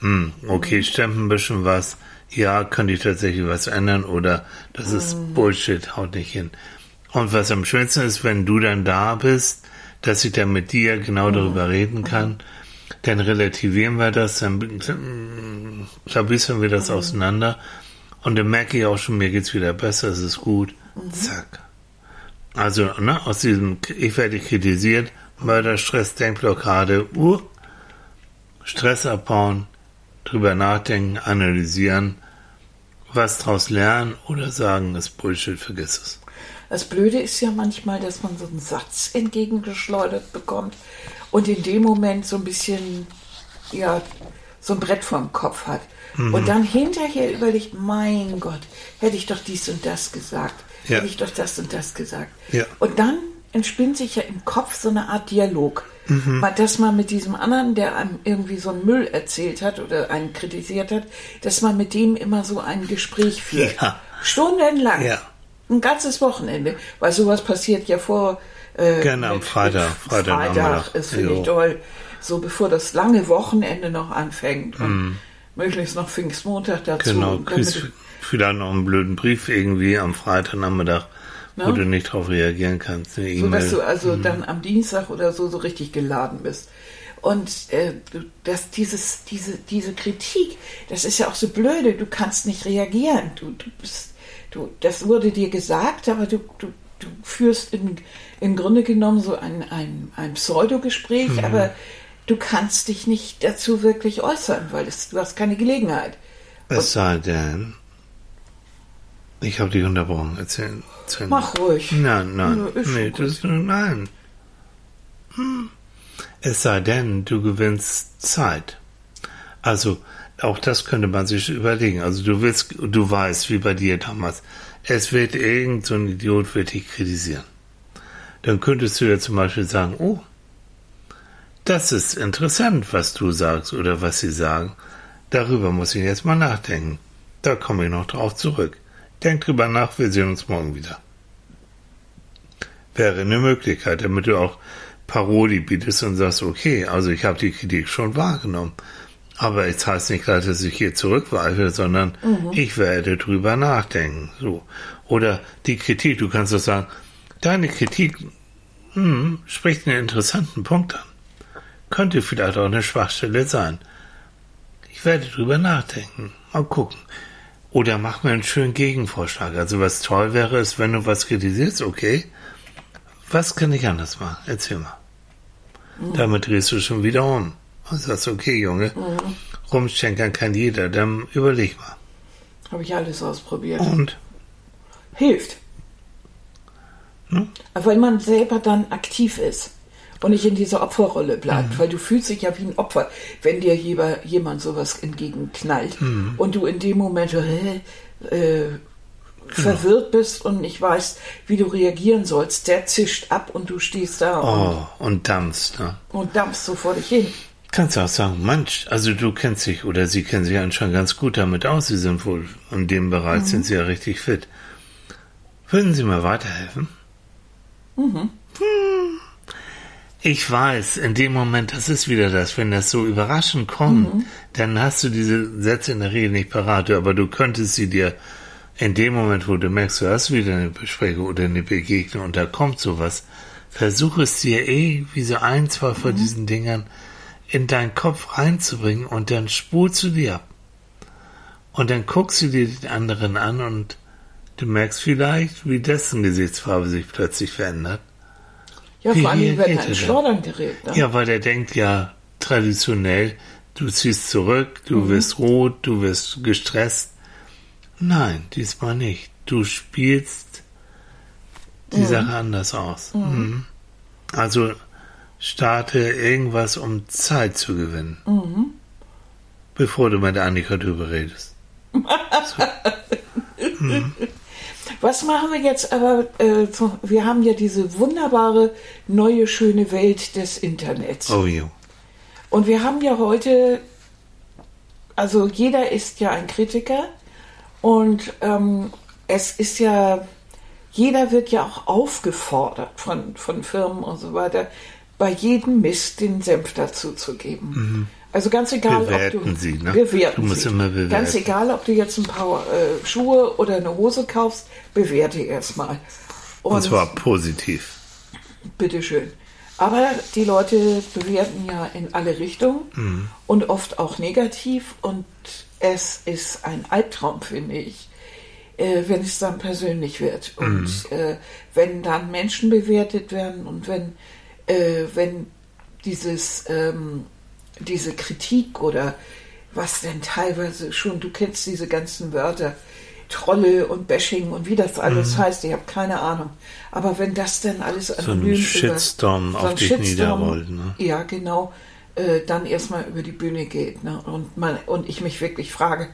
Hm, okay, stimmt ein bisschen was. Ja, könnte ich tatsächlich was ändern oder das ist Bullshit, haut nicht hin. Und was am schönsten ist, wenn du dann da bist, dass ich dann mit dir genau darüber reden kann, dann relativieren wir das, dann klabüstern wir das auseinander und dann merke ich auch schon, mir geht's wieder besser, es ist gut. Zack. Also, ne, aus diesem, ich werde kritisiert, Mörder, Stress, Denkblockade, uh, Stress abbauen, drüber nachdenken, analysieren, was draus lernen oder sagen, ist Bullshit, vergiss es. Das Blöde ist ja manchmal, dass man so einen Satz entgegengeschleudert bekommt und in dem Moment so ein bisschen, ja, so ein Brett vorm Kopf hat. Mhm. Und dann hinterher überlegt, mein Gott, hätte ich doch dies und das gesagt, Ja. hätte ich doch das und das gesagt. Ja. Und dann entspinnt sich ja im Kopf so eine Art Dialog. Mhm. Mal, Dass man mit diesem anderen, der einem irgendwie so einen Müll erzählt hat oder einen kritisiert hat, dass man mit dem immer so ein Gespräch führt. Ja. Stundenlang. Ja. Ein ganzes Wochenende. Weil sowas passiert ja vor. Äh, Gerne am mit- Freitag, Freitag Freitag ist finde ich toll. So bevor das lange Wochenende noch anfängt. Und möglichst noch Pfingstmontag dazu. Mhm. Genau, kriegst vielleicht noch einen blöden Brief irgendwie am Freitagnachmittag, wo Ne? du nicht drauf reagieren kannst. Eine So dass du also dann am Dienstag oder so so richtig geladen bist. Und äh, du- das, dieses, diese, diese Kritik, das ist ja auch so blöde, du kannst nicht reagieren. Du, du bist, du, das wurde dir gesagt, aber du, du, du führst in, im Grunde genommen so ein, ein, ein Pseudogespräch, Mhm. aber du kannst dich nicht dazu wirklich äußern, weil es, du hast keine Gelegenheit. Es sei denn, ich habe dich unterbrochen. Erzähl, erzähl Mach ruhig. Nein, nein, schon nee, das nein. Hm. Es sei denn, du gewinnst Zeit. Also auch das könnte man sich überlegen. Also du willst, du weißt, wie bei dir damals, es wird irgend so ein Idiot wird dich kritisieren. Dann könntest du ja zum Beispiel sagen, oh, das ist interessant, was du sagst oder was sie sagen. Darüber muss ich jetzt mal nachdenken. Da komme ich noch drauf zurück. Denk drüber nach, wir sehen uns morgen wieder. Wäre eine Möglichkeit, damit du auch Parodie bietest und sagst, okay, also ich habe die Kritik schon wahrgenommen. Aber es heißt nicht gleich, dass ich hier zurückweiche, sondern ich werde drüber nachdenken. So. Oder die Kritik, du kannst doch sagen, Deine Kritik hm, spricht einen interessanten Punkt an. Könnte vielleicht auch eine Schwachstelle sein. Ich werde drüber nachdenken. Mal gucken. Oder mach mir einen schönen Gegenvorschlag. Also was toll wäre, ist, wenn du was kritisierst, okay. Was kann ich anders machen? Erzähl mal. Mhm. Damit drehst du schon wieder um. Und sagst, okay, Junge, mhm. rumschenkern kann jeder. Dann überleg mal. Habe ich alles ausprobiert. Und? Hilft. Hm? Weil man selber dann aktiv ist und nicht in dieser Opferrolle bleibt, mhm. weil du fühlst dich ja wie ein Opfer, wenn dir jemand sowas entgegenknallt mhm. und du in dem Moment äh, äh, verwirrt bist und nicht weißt, wie du reagieren sollst. Der zischt ab und du stehst da oh, und, und dampfst. Ne? Und dampfst so vor dich hin. Kannst du auch sagen, Mensch, also du kennst dich oder sie kennen sich anscheinend ganz gut damit aus. Sie sind wohl in dem Bereich, mhm. sind sie ja richtig fit. Würden Sie mir weiterhelfen? Mhm. Hm. Ich weiß, in dem Moment, das ist wieder das, wenn das so überraschend kommt, mhm. dann hast du diese Sätze in der Regel nicht parat, aber du könntest sie dir in dem Moment, wo du merkst, du hast wieder eine Besprechung oder eine Begegnung und da kommt sowas, versuch es dir irgendwie so ein, zwei von mhm. diesen Dingern in deinen Kopf reinzubringen und dann spulst du die ab. Und dann guckst du dir den anderen an und du merkst vielleicht, wie dessen Gesichtsfarbe sich plötzlich verändert. Ja, vor allem, wenn er in Schleudern gerät. Ne? Ja, weil der denkt ja traditionell, du ziehst zurück, du mhm. wirst rot, du wirst gestresst. Nein, diesmal nicht. Du spielst die mhm. Sache anders aus. Mhm. mhm. Also starte irgendwas, um Zeit zu gewinnen. Mhm. Bevor du mit Annika drüber redest. So. Was machen wir jetzt aber? Äh, wir haben ja diese wunderbare neue schöne Welt des Internets. Oh ja. Und wir haben ja heute, also jeder ist ja ein Kritiker und ähm, es ist ja, jeder wird ja auch aufgefordert von, von Firmen und so weiter, bei jedem Mist den Senf dazu zu geben. Mhm. Also ganz egal, bewerten ob du sie, ne? bewerten du musst sie. immer bewerten. Ganz egal, ob du jetzt ein paar äh, Schuhe oder eine Hose kaufst, bewerte erstmal. Und, Und zwar positiv. Bitteschön. Aber die Leute bewerten ja in alle Richtungen mhm. und oft auch negativ. Und es ist ein Albtraum, finde ich, äh, wenn es dann persönlich wird. Und mhm. äh, wenn dann Menschen bewertet werden und wenn, äh, wenn dieses ähm, diese Kritik oder was denn teilweise schon, du kennst diese ganzen Wörter, Trolle und Bashing und wie das alles mhm. heißt, ich habe keine Ahnung. Aber wenn das dann alles anonym so ein Shitstorm über, auf so dich Shitstorm, niederrollt, ne? Ja, genau, äh, dann erstmal über die Bühne geht. Ne? Und, man, und ich mich wirklich frage,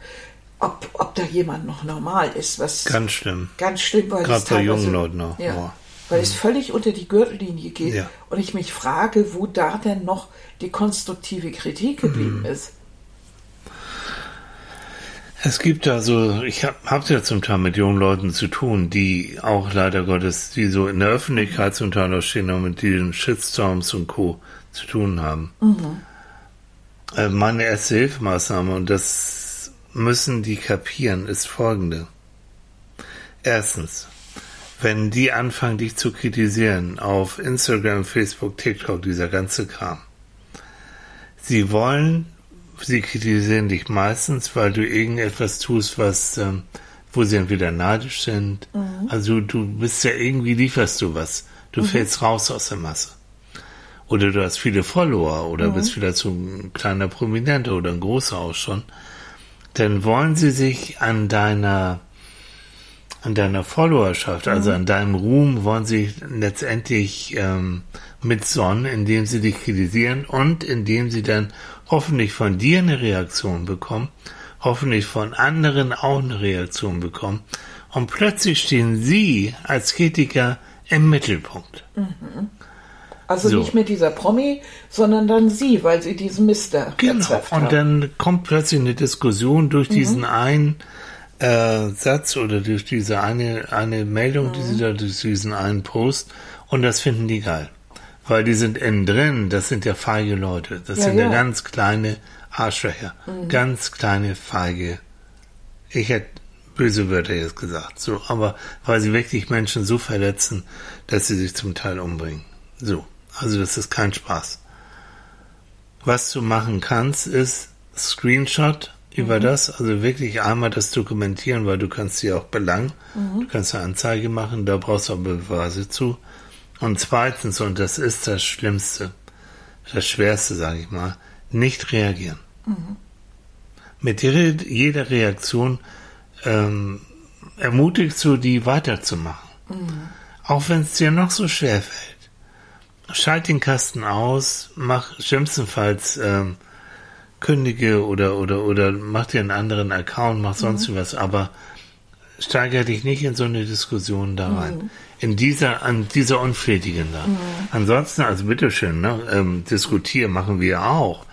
ob, ob da jemand noch normal ist. Was ganz schlimm. Ganz schlimm, weil Gerade bei jungen Leuten noch. Ja. Oh weil es völlig unter die Gürtellinie geht. Ja. Und ich mich frage, wo da denn noch die konstruktive Kritik geblieben mhm. ist. Es gibt da so, ich habe hab ja zum Teil mit jungen Leuten zu tun, die auch leider Gottes, die so in der Öffentlichkeit zum Teil auch stehen und mit diesen Shitstorms und Co. zu tun haben. Mhm. Äh, meine erste Hilfemaßnahme, und das müssen die kapieren, ist folgende. Erstens, wenn die anfangen, dich zu kritisieren auf Instagram, Facebook, TikTok, dieser ganze Kram. Sie wollen, sie kritisieren dich meistens, weil du irgendetwas tust, was, ähm, wo sie entweder neidisch sind. Mhm. Also du bist ja irgendwie, lieferst du was. Du mhm. fällst raus aus der Masse. Oder du hast viele Follower oder mhm. bist vielleicht so ein kleiner Prominenter oder ein großer auch schon. Dann wollen sie sich an deiner an deiner Followerschaft, also mhm. an deinem Ruhm, wollen sie letztendlich ähm, mitsonnen, indem sie dich kritisieren und indem sie dann hoffentlich von dir eine Reaktion bekommen, hoffentlich von anderen auch eine Reaktion bekommen. Und plötzlich stehen sie als Kritiker im Mittelpunkt. Mhm. Also so. nicht mehr dieser Promi, sondern dann sie, weil sie diesen Mister Genau, und dann kommt plötzlich eine Diskussion durch mhm. diesen einen äh, Satz oder durch diese eine, eine Meldung, mhm. die sie da durch diesen einen Post und das finden die geil. Weil die sind innen drin, das sind ja feige Leute. Das ja, sind ja. ja ganz kleine Arschlöcher. Mhm. Ganz kleine feige. Ich hätte böse Wörter jetzt gesagt. So, aber weil sie wirklich Menschen so verletzen, dass sie sich zum Teil umbringen. So, also das ist kein Spaß. Was du machen kannst, ist Screenshot über mhm. das, also wirklich einmal das dokumentieren, weil du kannst sie auch belangen. Mhm. Du kannst eine Anzeige machen, da brauchst du aber Beweise zu. Und zweitens, und das ist das Schlimmste, das Schwerste, sage ich mal, nicht reagieren. Mhm. Mit jeder Reaktion ähm, ermutigst du die weiterzumachen. Mhm. Auch wenn es dir noch so schwer fällt. Schalt den Kasten aus, mach schlimmstenfalls ähm, kündige oder oder oder mach dir einen anderen Account, mach sonst mhm. was, aber steigere dich nicht in so eine Diskussion da rein. Mhm. In dieser, an dieser unflätigen da. Mhm. Ansonsten, also bitteschön, ne, ähm, diskutieren machen wir auch.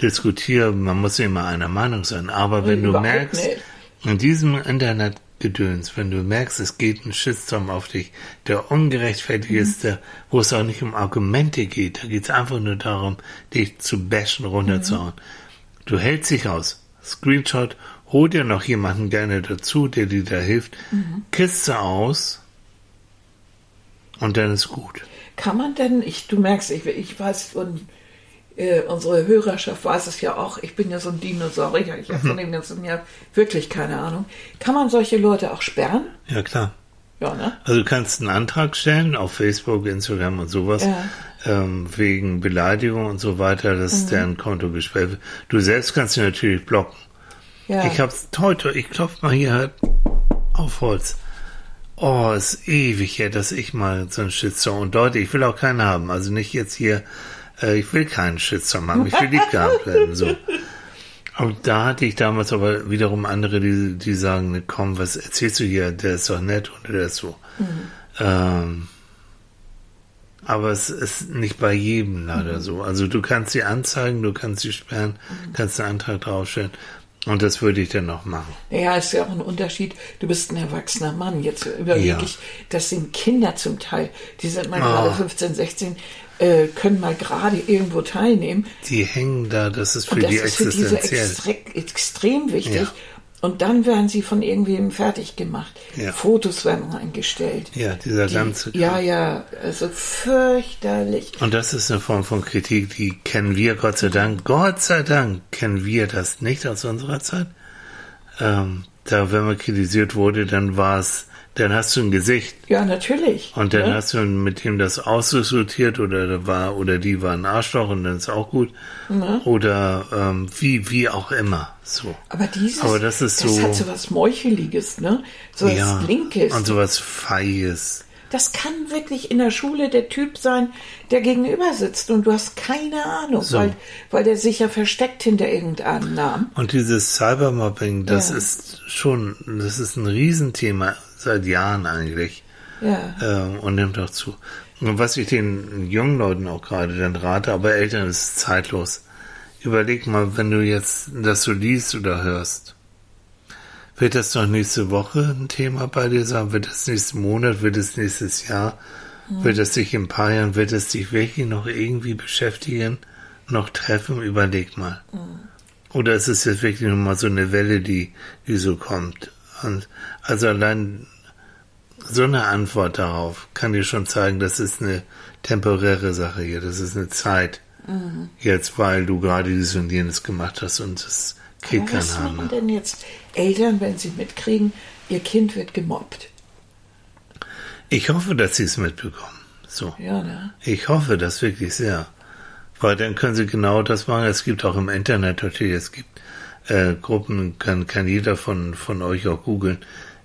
Diskutieren, man muss immer einer Meinung sein, aber wenn du merkst, nicht. in diesem Internet Gedöns, wenn du merkst, es geht ein Shitstorm auf dich, der ungerechtfertigt mhm. ist, der, wo es auch nicht um Argumente geht, da geht es einfach nur darum, dich zu bashen, runterzuhauen. Mhm. Du hältst dich aus. Screenshot, hol dir noch jemanden gerne dazu, der dir da hilft, mhm. Kiste aus und dann ist gut. Kann man denn, ich, du merkst, ich, ich weiß, und äh, unsere Hörerschaft weiß es ja auch, ich bin ja so ein Dinosaurier, ich habe von mhm. dem ganzen Jahr wirklich keine Ahnung. Kann man solche Leute auch sperren? Ja, klar. Ja, ne? Also du kannst einen Antrag stellen auf Facebook, Instagram und sowas, ja. ähm, wegen Beleidigung und so weiter, dass mhm. deren Konto gesperrt wird. Du selbst kannst sie natürlich blocken. Ja. Ich hab's heute, ich klopf mal hier halt auf Holz. Oh, ist ewig her, dass ich mal so einen Shitstorm und Leute, ich will auch keinen haben. Also nicht jetzt hier äh, ich will keinen Shitstorm haben, ich will lieb gehabt werden, so. Und da hatte ich damals aber wiederum andere, die, die sagen, komm, was erzählst du hier, der ist doch nett oder der ist so. Mhm. Ähm, aber es ist nicht bei jedem leider mhm. so. Also du kannst sie anzeigen, du kannst sie sperren, mhm. kannst einen Antrag draufstellen. Und das würde ich dann noch machen. Ja, ist ja auch ein Unterschied. Du bist ein erwachsener Mann. Jetzt überlege ja. ich, das sind Kinder zum Teil. Die sind mal oh. gerade 15, 16 äh, können mal gerade irgendwo teilnehmen. Die hängen da, das ist für und das die ist für diese extre extrem wichtig. Ja. Und dann werden sie von irgendwem fertig gemacht. Ja. Fotos werden eingestellt. Ja, dieser die, ganze. Ja, ja, also fürchterlich. Und das ist eine Form von Kritik, die kennen wir Gott sei Dank. Gott sei Dank kennen wir das nicht aus unserer Zeit. Ähm, da, wenn man kritisiert wurde, dann war es dann hast du ein Gesicht. Ja, natürlich. Und dann ja. hast du mit dem das ausdiskutiert oder war oder die war ein Arschloch und dann ist auch gut. Ja. Oder ähm, wie wie auch immer. So. Aber dieses, Aber das ist das so. hat so was Meucheliges, ne? So was ja, Linkes. Und so was Feiges. Das kann wirklich in der Schule der Typ sein, der gegenüber sitzt und du hast keine Ahnung, so. weil, weil der sich ja versteckt hinter irgendeinem Namen. Und dieses Cybermobbing, das ja. ist schon, das ist ein Riesenthema seit Jahren eigentlich. Ja. Äh, und nimmt auch zu. Und was ich den jungen Leuten auch gerade dann rate, aber Eltern ist zeitlos. Überleg mal, wenn du jetzt das so liest oder hörst, wird das doch nächste Woche ein Thema bei dir sein? Wird das nächsten Monat? Wird es nächstes Jahr? Mhm. Wird es sich in ein paar Jahren? Wird es dich wirklich noch irgendwie beschäftigen? Noch treffen? Überleg mal. Mhm. Oder ist es jetzt wirklich nur mal so eine Welle, die, die so kommt? Und also allein so eine Antwort darauf kann dir schon zeigen, das ist eine temporäre Sache hier, das ist eine Zeit. Mhm. Jetzt, weil du gerade dieses und jenes gemacht hast und das kriegt kein Was machen denn jetzt Eltern, wenn sie mitkriegen, ihr Kind wird gemobbt? Ich hoffe, dass sie es mitbekommen. So. Ja, ne? Ich hoffe das wirklich sehr. Weil dann können sie genau das machen. Es gibt auch im Internet natürlich, es gibt äh, Gruppen, kann, kann jeder von, von euch auch googeln,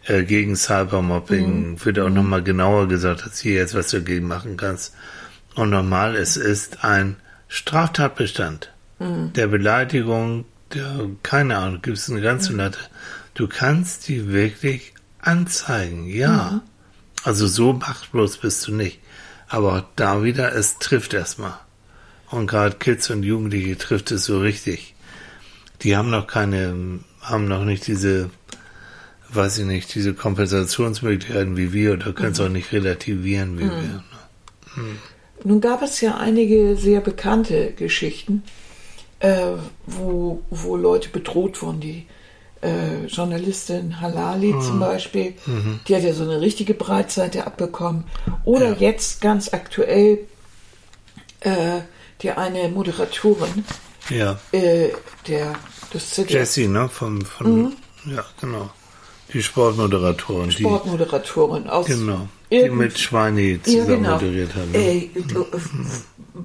äh, gegen Cybermobbing, mhm. wird auch mhm. nochmal genauer gesagt, dass hier jetzt was dagegen machen kannst. Und normal, es ist ein Straftatbestand mhm. der Beleidigung, der, keine Ahnung, gibt es eine ganze mhm. Latte. Du kannst die wirklich anzeigen, ja. Mhm. Also so machtlos bist du nicht. Aber da wieder, es trifft erstmal. Und gerade Kids und Jugendliche trifft es so richtig die haben noch keine, haben noch nicht diese, weiß ich nicht, diese Kompensationsmöglichkeiten wie wir oder können es mhm. auch nicht relativieren wie mhm. wir. Mhm. Nun gab es ja einige sehr bekannte Geschichten, äh, wo, wo Leute bedroht wurden, die äh, Journalistin Halali Mhm. zum Beispiel, die hat ja so eine richtige Breitseite abbekommen. Oder Ja. jetzt ganz aktuell äh, die eine Moderatorin, Ja. äh, der das ZDF Jessie, ne? Von, von ja, genau. Die Sportmoderatorin, die, Sportmoderatorin aus genau, die mit Schweini Ja, zusammen genau. moderiert hat. Ne? Ey, du, äh,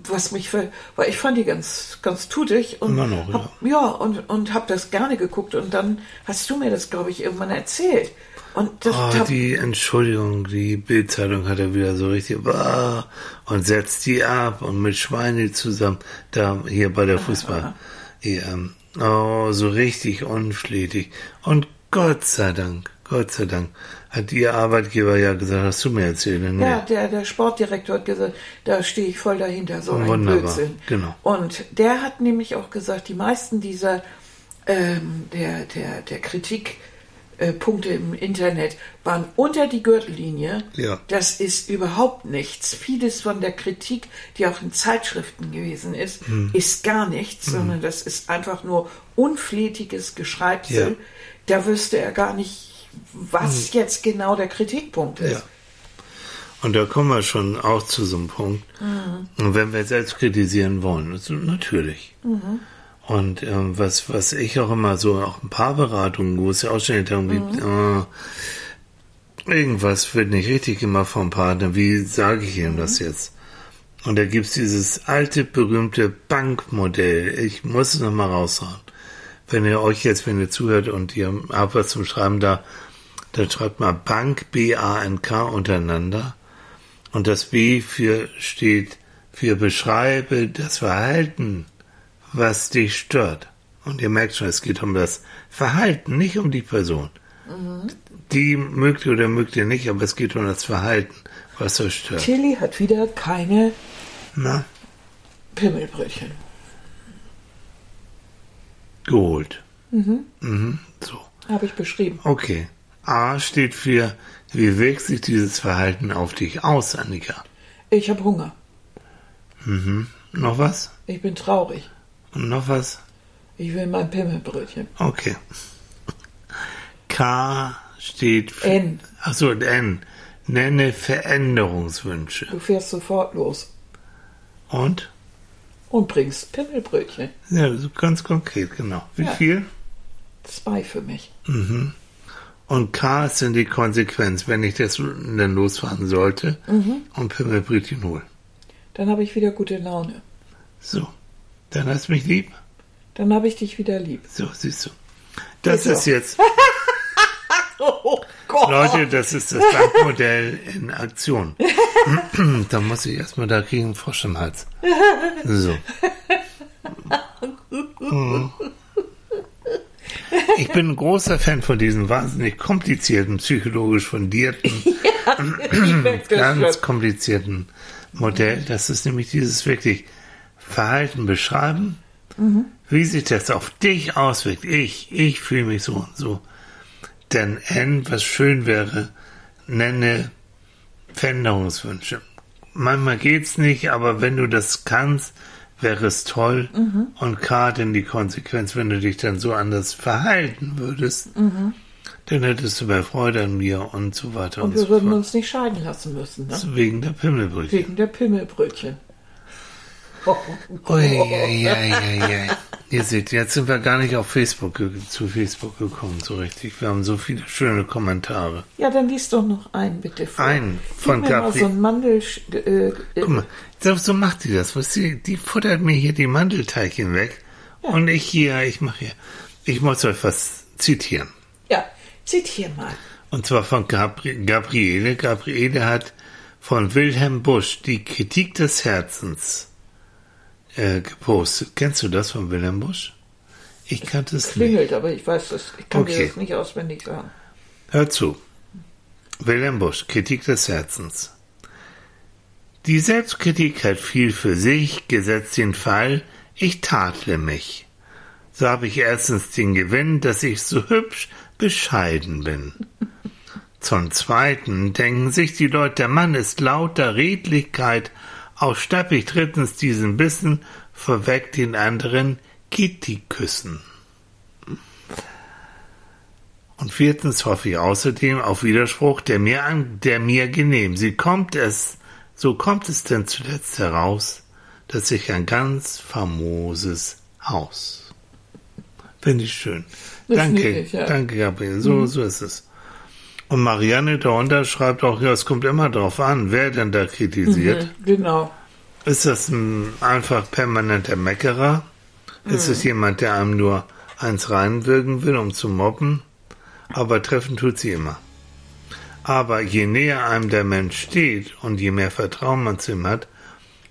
was mich, ver- weil ich fand die ganz, ganz tutig und Immer noch, hab, ja. und und habe das gerne geguckt und dann hast du mir das, glaube ich, irgendwann erzählt und das Oh, hab, die Entschuldigung, die Bildzeitung hat er wieder so richtig bah, und setzt die ab und mit Schweini zusammen da hier bei der Fußball EM. Oh, so richtig unflätig. Und Gott sei Dank, Gott sei Dank hat ihr Arbeitgeber ja gesagt, hast du mir erzählt, ne? ja, der, der Sportdirektor hat gesagt, da stehe ich voll dahinter, so ein Wunderbar, Blödsinn. genau. Und der hat nämlich auch gesagt, die meisten dieser ähm, der, der, der Kritik äh, Punkte im Internet waren unter die Gürtellinie. Ja. Das ist überhaupt nichts. Vieles von der Kritik, die auch in Zeitschriften gewesen ist, Hm. ist gar nichts, sondern das ist einfach nur unflätiges Geschreibsel. Ja. Hm. Da wüsste er gar nicht, was jetzt genau der Kritikpunkt ist. Ja. Und da kommen wir schon auch zu so einem Punkt. Und wenn wir selbst kritisieren wollen, also natürlich. Und ähm, was, was ich auch immer so, auch ein paar Beratungen, wo es ja auch schon darum geht, äh, irgendwas wird nicht richtig gemacht vom Partner, wie sage ich ihm das jetzt? Und da gibt's dieses alte, berühmte Bankmodell. Ich muss es nochmal raushauen. Wenn ihr euch jetzt, wenn ihr zuhört und ihr habt was zum Schreiben da, dann schreibt mal Bank, B-A-N-K untereinander. Und das B für steht für beschreibe das Verhalten, was dich stört. Und ihr merkt schon, es geht um das Verhalten, nicht um die Person. Die mögt ihr oder mögt ihr nicht, aber es geht um das Verhalten, was euch stört. Tilly hat wieder keine Na, Pimmelbrötchen. geholt. Mhm. So. Habe ich beschrieben. Okay. A steht für, wie wirkt sich dieses Verhalten auf dich aus, Annika? Ich habe Hunger. Noch was? Ich bin traurig. Und noch was? Ich will mein Pimmelbrötchen. Okay. K steht für. N. Achso, N. Nenne Veränderungswünsche. Du fährst sofort los Und? und bringst Pimmelbrötchen. Ja, so ganz konkret, genau. Wie Ja. viel? Zwei für mich. Und K ist dann die Konsequenz, wenn ich das dann losfahren sollte und Pimmelbrötchen holen. Dann habe ich wieder gute Laune. So. Dann hast du mich lieb. Dann habe ich dich wieder lieb. So, siehst du. Das ist so. jetzt, Oh Gott. Leute, das ist das Bankmodell in Aktion. da muss ich erstmal da kriegen einen Frosch im Hals. So. Mhm. Ich bin ein großer Fan von diesen wahnsinnig komplizierten, psychologisch fundierten, ganz komplizierten Modell. Das ist nämlich dieses wirklich Verhalten beschreiben, wie sich das auf dich auswirkt. Ich, ich fühle mich so und so. Denn N, was schön wäre, nenne Veränderungswünsche. Manchmal geht's nicht, aber wenn du das kannst, wäre es toll. Und K, denn die Konsequenz, wenn du dich dann so anders verhalten würdest, dann hättest du mehr Freude an mir und so weiter und, Und wir so würden fort. uns nicht scheiden lassen müssen, ne? Wegen der Pimmelbrüche. Wegen der Pimmelbrötchen. Ihr seht, jetzt sind wir gar nicht auf Facebook zu Facebook gekommen, so richtig. Wir haben so viele schöne Kommentare. Ja, dann lies doch noch einen bitte vor. Einen von Gib mir mal Gabri- so ein Mandel... Äh, äh, Guck mal, so, so macht die das. Was die, die futtert mir hier die Mandelteilchen weg. Und ich hier, ich mache hier. Ich muss euch was zitieren. ja, zitier mal. Und zwar von Gabri Gabriele. Gabriele hat von Wilhelm Busch die Kritik des Herzens äh, gepostet. Kennst du das von Wilhelm Busch? Ich kannte es nicht. Klingelt, aber ich weiß das. Ich kann Okay. dir das nicht auswendig sagen. Hör zu. Wilhelm Busch, Kritik des Herzens. Die Selbstkritik hat viel für sich, gesetzt den Fall, ich tadle mich. So habe ich erstens den Gewinn, dass ich so hübsch bescheiden bin. Zum Zweiten denken sich die Leute, der Mann ist lauter Redlichkeit ausstattlich. Drittens diesen Bissen vorweg den anderen Kitty küssen. Und viertens hoffe ich außerdem auf Widerspruch, der mir, an, der mir genehm. Sie kommt es, so kommt es denn zuletzt heraus, dass ich ein ganz famoses Haus. Finde ich schön. Das danke, niedlich, ja. danke, Gabriel. So, so ist es. Und Marianne darunter schreibt auch, ja, es kommt immer darauf an, wer denn da kritisiert. Mhm, genau. Ist das ein einfach permanenter Meckerer? Ist es jemand, der einem nur eins reinwirken will, um zu mobben? Aber treffen tut sie immer. Aber je näher einem der Mensch steht und je mehr Vertrauen man zu ihm hat,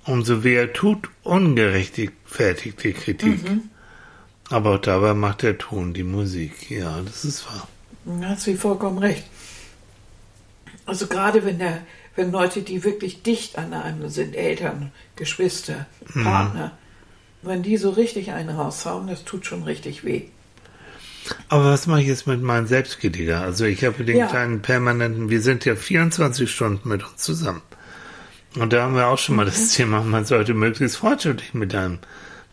umso weher tut ungerechtfertigte Kritik. Aber auch dabei macht der Ton die Musik. Ja, das ist wahr. Da hat sie vollkommen recht. Also gerade wenn der, wenn Leute, die wirklich dicht an einem sind, Eltern, Geschwister, Partner, wenn die so richtig einen raushauen, das tut schon richtig weh. Aber was mache ich jetzt mit meinem Selbstkritiker? Also ich habe den Ja. kleinen permanenten, wir sind ja 24 Stunden mit uns zusammen. Und da haben wir auch schon mal das Thema, man sollte möglichst fortschrittlich mit einem,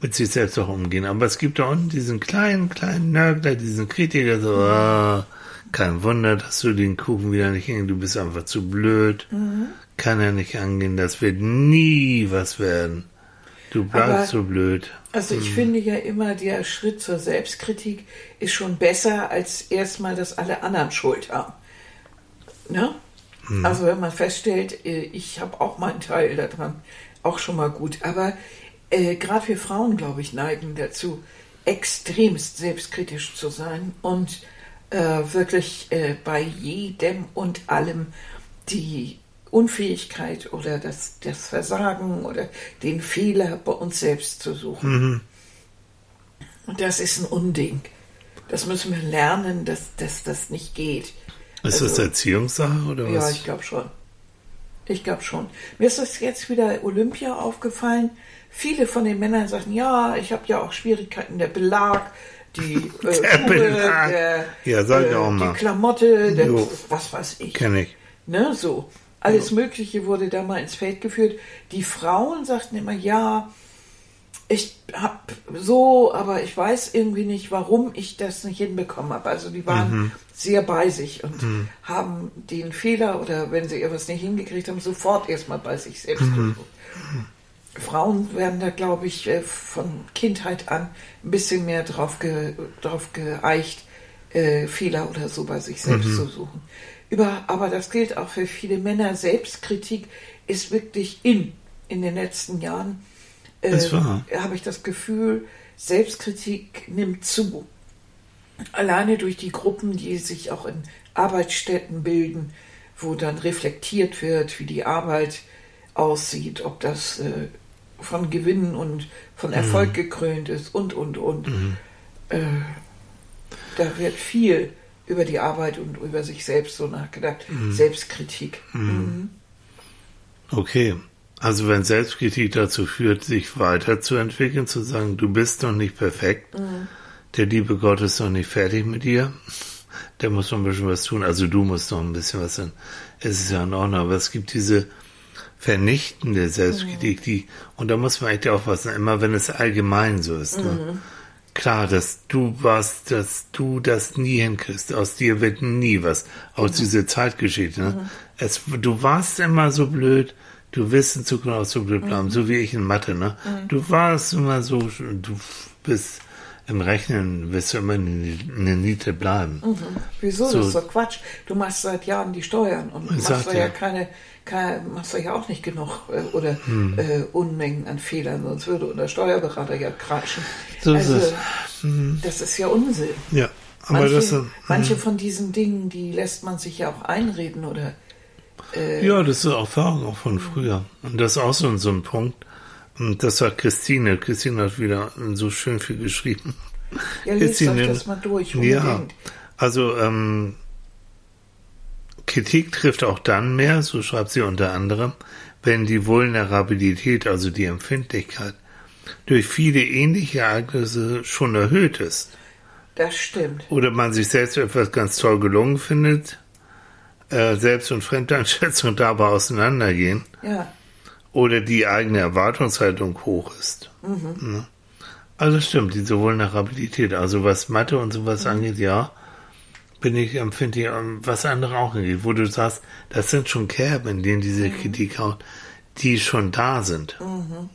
mit sich selbst auch umgehen. Aber es gibt da unten diesen kleinen, kleinen Nörgler, diesen Kritiker, so, ah, kein Wunder, dass du den Kuchen wieder nicht hingehst, du bist einfach zu blöd, kann ja nicht angehen, das wird nie was werden. Du bleibst so blöd. Also ich finde ja immer, der Schritt zur Selbstkritik ist schon besser, als erstmal, dass alle anderen Schuld haben. Ne? Also wenn man feststellt, äh, ich habe auch meinen Teil daran, auch schon mal gut. Aber äh, gerade wir Frauen, glaube ich, neigen dazu, extremst selbstkritisch zu sein und äh, wirklich äh, bei jedem und allem die Unfähigkeit oder das, das Versagen oder den Fehler bei uns selbst zu suchen. Und das ist ein Unding. Das müssen wir lernen, dass, dass das nicht geht. Ist das Also- Erziehungssache oder Ja, was? ich glaube schon. Ich glaube schon. Mir ist das jetzt wieder Olympia aufgefallen. Viele von den Männern sagen, ja, ich habe ja auch Schwierigkeiten, der Belag, die äh, Der Schuhe, der, Ja, sag ich auch mal. die Klamotte, der, Jo. was weiß ich. Kenn ich. Ne, so. Alles Mögliche wurde da mal ins Feld geführt. Die Frauen sagten immer, ja, ich hab so, aber ich weiß irgendwie nicht, warum ich das nicht hinbekommen habe. Also die waren sehr bei sich und haben den Fehler oder wenn sie etwas nicht hingekriegt haben, sofort erstmal bei sich selbst gesucht. Frauen werden da, glaube ich, äh, von Kindheit an ein bisschen mehr drauf, ge, drauf geeicht, äh, Fehler oder so bei sich selbst zu suchen. Über, aber das gilt auch für viele Männer. Selbstkritik ist wirklich in, in den letzten Jahren. Äh. Habe ich das Gefühl, Selbstkritik nimmt zu. Alleine durch die Gruppen, die sich auch in Arbeitsstätten bilden, wo dann reflektiert wird, wie die Arbeit aussieht, ob das äh, von Gewinnen und von Erfolg gekrönt ist und, und, und. Äh, da wird viel über die Arbeit und über sich selbst so nachgedacht. Selbstkritik. Mhm. Okay. Also wenn Selbstkritik dazu führt, sich weiterzuentwickeln, zu sagen, du bist noch nicht perfekt, der liebe Gott ist noch nicht fertig mit dir, der muss noch ein bisschen was tun, also du musst noch ein bisschen was tun. Es ist ja in Ordnung, aber es gibt diese vernichtende Selbstkritik, die, und da muss man echt aufpassen, immer wenn es allgemein so ist, ne? Klar, dass du warst, dass du das nie hinkriegst. Aus dir wird nie was. Aus dieser Zeitgeschichte. Ne? Es, du warst immer so blöd. Du wirst in Zukunft auch so blöd bleiben. So wie ich in Mathe. Ne? Du warst immer so, du bist im Rechnen, wirst du immer eine, Niete bleiben. Wieso? So. Das ist doch Quatsch. Du machst seit Jahren die Steuern und machst dir. ja keine, keine, machst ja auch nicht genug äh, oder Hm. äh, Unmengen an Fehlern, sonst würde unser Steuerberater ja kreischen. So ist also, es. Hm. das ist ja Unsinn. Ja, aber Manche, das, äh, manche von diesen Dingen, die lässt man sich ja auch einreden oder äh, Ja, das ist Erfahrung auch von früher. Und das ist auch so, so ein Punkt. Und das sagt Christine. Christine hat wieder so schön viel geschrieben. ja, lest euch das mal durch. Ja, Unbedingt. also ähm, Kritik trifft auch dann mehr, so schreibt sie unter anderem, wenn die Vulnerabilität, also die Empfindlichkeit, durch viele ähnliche Ereignisse schon erhöht ist. Das stimmt. Oder man sich selbst etwas ganz toll gelungen findet, äh, Selbst- und Fremdeinschätzung dabei auseinandergehen Ja. Oder die eigene Erwartungshaltung hoch ist. Ne? Also stimmt, diese Vulnerabilität. Also was Mathe und sowas angeht, ja, bin ich empfindlich, ähm, was andere auch angeht, wo du sagst, das sind schon Kerben, in denen diese Kritik haut, die schon da sind.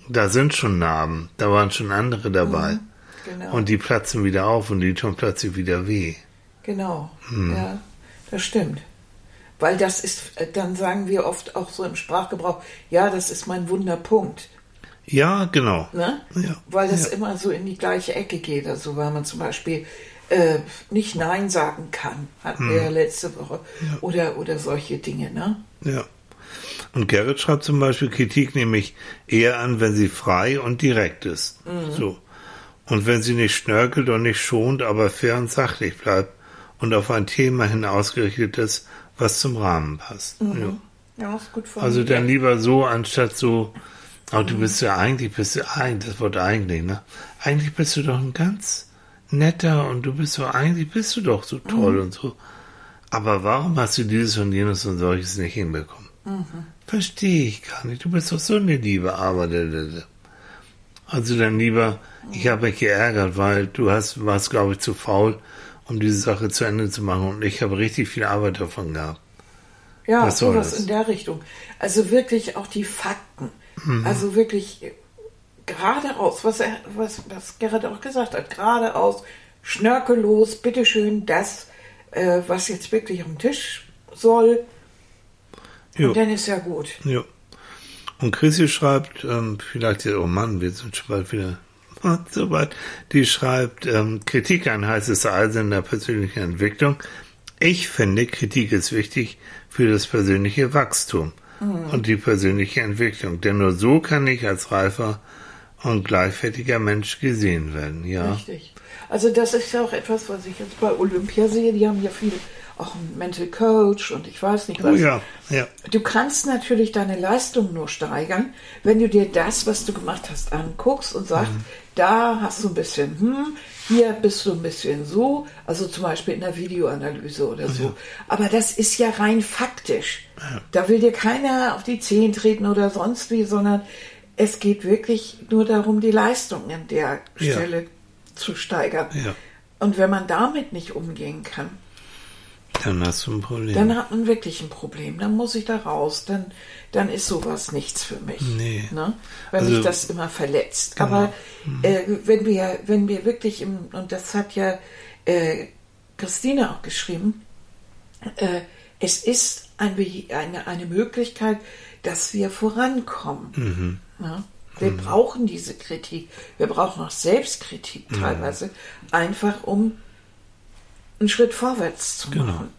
Da sind schon Narben, da waren schon andere dabei. Genau. Und die platzen wieder auf und die tun plötzlich wieder weh. Genau, Hm. ja, das stimmt. Weil das ist, äh, dann sagen wir oft auch so im Sprachgebrauch, ja, das ist mein Wunderpunkt. Ja, genau. Ne? Ja, Weil das ja. immer so in die gleiche Ecke geht. Also weil man zum Beispiel äh, nicht Nein sagen kann, hatten Hm. wir ja letzte Woche. Oder, oder solche Dinge, ne? Ja. Und Gerrit schreibt zum Beispiel, Kritik nehme ich eher an, wenn sie frei und direkt ist. So. Und wenn sie nicht schnörkelt und nicht schont, aber fair und sachlich bleibt und auf ein Thema hin ausgerichtet ist, was zum Rahmen passt. Ja. Ja, gut Also dann lieber so, anstatt so, aber du bist ja eigentlich, bist du, das Wort eigentlich, ne? Eigentlich bist du doch ein ganz netter und du bist so, eigentlich bist du doch so toll und so. Aber warum hast du dieses und jenes und solches nicht hinbekommen? Verstehe ich gar nicht. Du bist doch so eine Liebe, aber. Also dann lieber, ich habe mich geärgert, weil du hast, warst, glaube ich, zu faul, um diese Sache zu Ende zu machen und ich habe richtig viel Arbeit davon gehabt. Ja, Was sowas das? in der Richtung. Also wirklich auch die Fakten. Mhm. Also wirklich äh, geradeaus, was, er, was, was Gerrit auch gesagt hat, geradeaus, schnörkellos, bitteschön, das, äh, was jetzt wirklich am Tisch soll, Jo. und dann ist ja gut. Ja. Und Chrissy schreibt, ähm, vielleicht, oh Mann, wir sind schon bald wieder so weit, die schreibt, ähm, Kritik ein heißes Eisen in der persönlichen Entwicklung. Ich finde, Kritik ist wichtig für das persönliche Wachstum und die persönliche Entwicklung, denn nur so kann ich als reifer und gleichwertiger Mensch gesehen werden, ja. Richtig. Also das ist ja auch etwas, was ich jetzt bei Olympia sehe. Die haben ja viel, auch einen Mental Coach und ich weiß nicht Oh was. ja, ja, Du kannst natürlich deine Leistung nur steigern, wenn du dir das, was du gemacht hast, anguckst und sagst, Mhm. Da hast du ein bisschen, hm, hier bist du ein bisschen so, also zum Beispiel in der Videoanalyse oder so. Aber das ist ja rein faktisch. Da will dir keiner auf die Zehen treten oder sonst wie, sondern es geht wirklich nur darum, die Leistung an der Ja. Stelle zu steigern. Ja. Und wenn man damit nicht umgehen kann, dann hast du ein Problem. dann hat man wirklich ein Problem. Dann muss ich da raus. Dann, dann ist sowas nichts für mich. Nee. Ne? Wenn Also- mich das immer verletzt. Genau. Aber äh, wenn wir, wenn wir wirklich im, und das hat ja äh, Christine auch geschrieben, äh, es ist ein, eine, eine Möglichkeit, dass wir vorankommen. Ne? Wir brauchen diese Kritik. Wir brauchen auch Selbstkritik teilweise, einfach um einen Schritt vorwärts zu Genau. machen.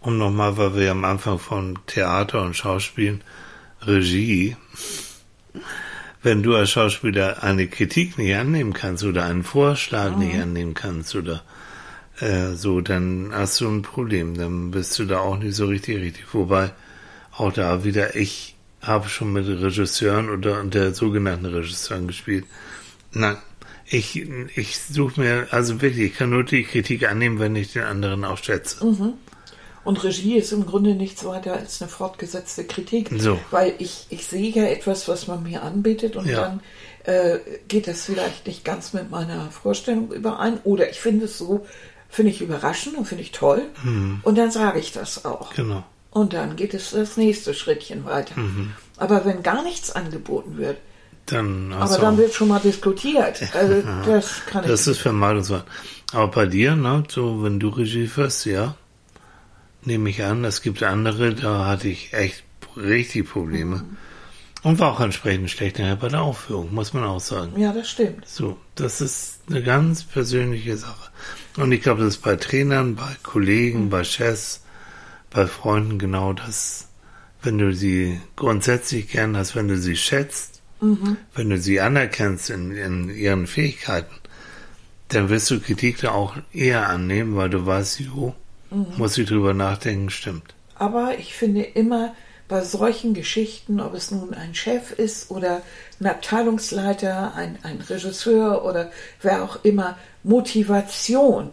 Und nochmal, weil wir am Anfang von Theater und Schauspielen, Regie, wenn du als Schauspieler eine Kritik nicht annehmen kannst oder einen Vorschlag nicht annehmen kannst oder äh, so, dann hast du ein Problem. Dann bist du da auch nicht so richtig richtig. Wobei auch da wieder, ich habe schon mit Regisseuren oder unter sogenannten Regisseuren gespielt. Nein, ich, ich suche mir, also wirklich, ich kann nur die Kritik annehmen, wenn ich den anderen auch schätze. Und Regie ist im Grunde nichts weiter als eine fortgesetzte Kritik. So. Weil ich, ich sehe ja etwas, was man mir anbietet und Ja. dann äh, geht das vielleicht nicht ganz mit meiner Vorstellung überein. Oder ich finde es so, finde ich überraschend und finde ich toll. Und dann sage ich das auch. Genau. Und dann geht es das nächste Schrittchen weiter. Aber wenn gar nichts angeboten wird, Dann hast aber dann wird schon mal diskutiert. Also das kann ich Das ist Vermeidungswort. Aber bei dir, ne, so wenn du Regie führst, ja, nehme ich an, es gibt andere, da hatte ich echt richtig Probleme. Mhm. Und war auch entsprechend schlecht nachher bei der Aufführung, muss man auch sagen. Ja, das stimmt. So, das ist eine ganz persönliche Sache. Und ich glaube, das ist bei Trainern, bei Kollegen, Mhm. bei Chefs, bei Freunden genau das. Wenn du sie grundsätzlich gern hast, wenn du sie schätzt, Mhm. wenn du sie anerkennst in, in ihren Fähigkeiten, dann wirst du Kritik da auch eher annehmen, weil du weißt, jo, Mhm. muss ich drüber nachdenken, stimmt. Aber ich finde immer bei solchen Geschichten, ob es nun ein Chef ist oder ein Abteilungsleiter, ein, ein Regisseur oder wer auch immer, Motivation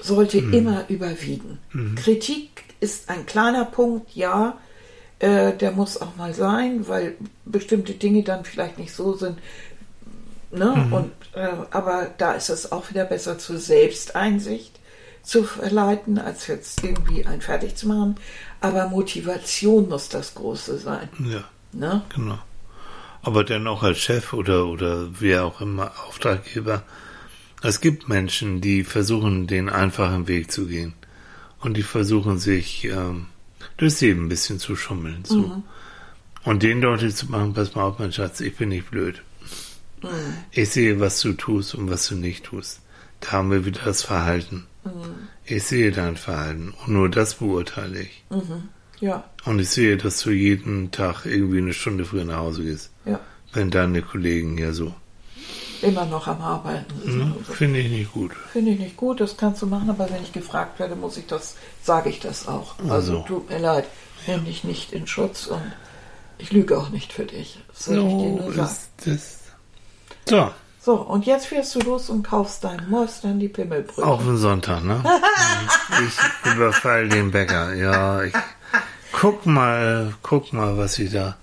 sollte immer überwiegen. Kritik ist ein kleiner Punkt, ja, äh, der muss auch mal sein, weil bestimmte Dinge dann vielleicht nicht so sind. Ne? Und, äh, aber da ist es auch wieder besser zur Selbsteinsicht zu verleiten, als jetzt irgendwie einen fertig zu machen. Aber Motivation muss das Große sein. Ja, Ne? genau. Aber dann auch als Chef oder, oder wer auch immer, Auftraggeber. Es gibt Menschen, die versuchen, den einfachen Weg zu gehen. Und die versuchen sich ähm, durchs Leben ein bisschen zu schummeln. So. Und denen deutlich zu machen, pass mal auf, mein Schatz, ich bin nicht blöd. Ich sehe, was du tust und was du nicht tust. Da haben wir wieder das Verhalten. Ich sehe dein Verhalten und nur das beurteile ich. Ja, Und ich sehe, dass du jeden Tag irgendwie eine Stunde früher nach Hause gehst, ja. wenn deine Kollegen hier so. Immer noch am Arbeiten. sind. Ne? Finde ich nicht gut. Finde ich nicht gut, das kannst du machen, aber wenn ich gefragt werde, muss ich das, sage ich das auch. Also Also. tut mir leid, nimm dich nicht in Schutz und ich lüge auch nicht für dich. Das will ich dir nur ist das. So, So, und jetzt fährst du los und kaufst deinen Mäustern die Pimmelbrötchen. auf den Sonntag, ne? ich überfall den Bäcker. Ja, ich guck mal, guck mal, was ich da.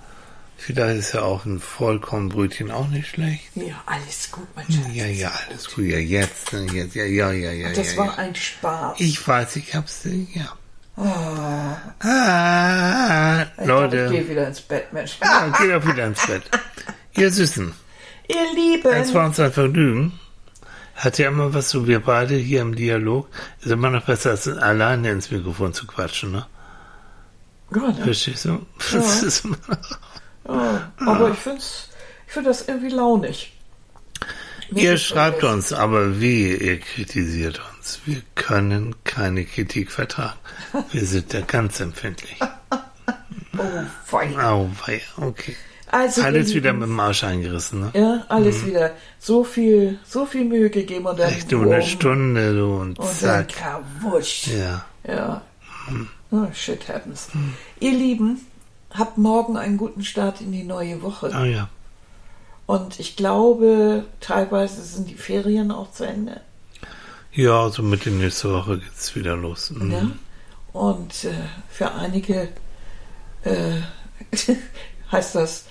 Vielleicht ist ja auch ein Vollkornbrötchen auch nicht schlecht. Ja, alles gut, mein Schatz. Ja, ja, alles gut. Ja, jetzt, ne, jetzt, ja, ja, ja, ja. Das ja, war ja. ein Spaß. Ich weiß, ich hab's, ja. Ah, Ah, ich Leute. glaub, ich gehe wieder ins Bett, Mensch. Ja, geht auch wieder ins Bett. Ihr Süßen, Ihr es Lieben, war uns ein Vergnügen. Hat ja immer was so, wir beide hier im Dialog, ist immer noch besser, als alleine ins Mikrofon zu quatschen, ne? ja, ne? Verstehst du? Das ist immer ja, aber ich finde ich find das irgendwie launig. Mir Ihr schreibt uns, aber wie ihr kritisiert uns. Wir können keine Kritik vertragen. Wir sind da ganz empfindlich. Oh, fein. Au, wei, okay. Also, Alles wieder Lieben, mit dem Arsch eingerissen, ne? Ja, alles wieder so viel, so viel Mühe gegeben und dann Echt nur eine Stunde, du, und und dann zack. kawusch. Ja. Ja. Oh, shit happens. Ihr Lieben, habt morgen einen guten Start in die neue Woche. Ah ja. Und ich glaube, teilweise sind die Ferien auch zu Ende. Ja, so mit der nächsten Woche geht's wieder los. Mhm. Ne? Und äh, für einige äh, heißt das,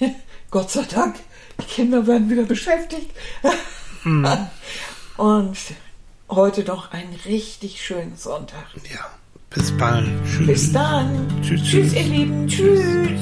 Gott sei Dank, die Kinder werden wieder beschäftigt. Und heute noch einen richtig schönen Sonntag. Ja. Bis bald. Tschüss. Bis dann. Tschüss, Tschüss, tschüss. ihr Lieben. Tschüss.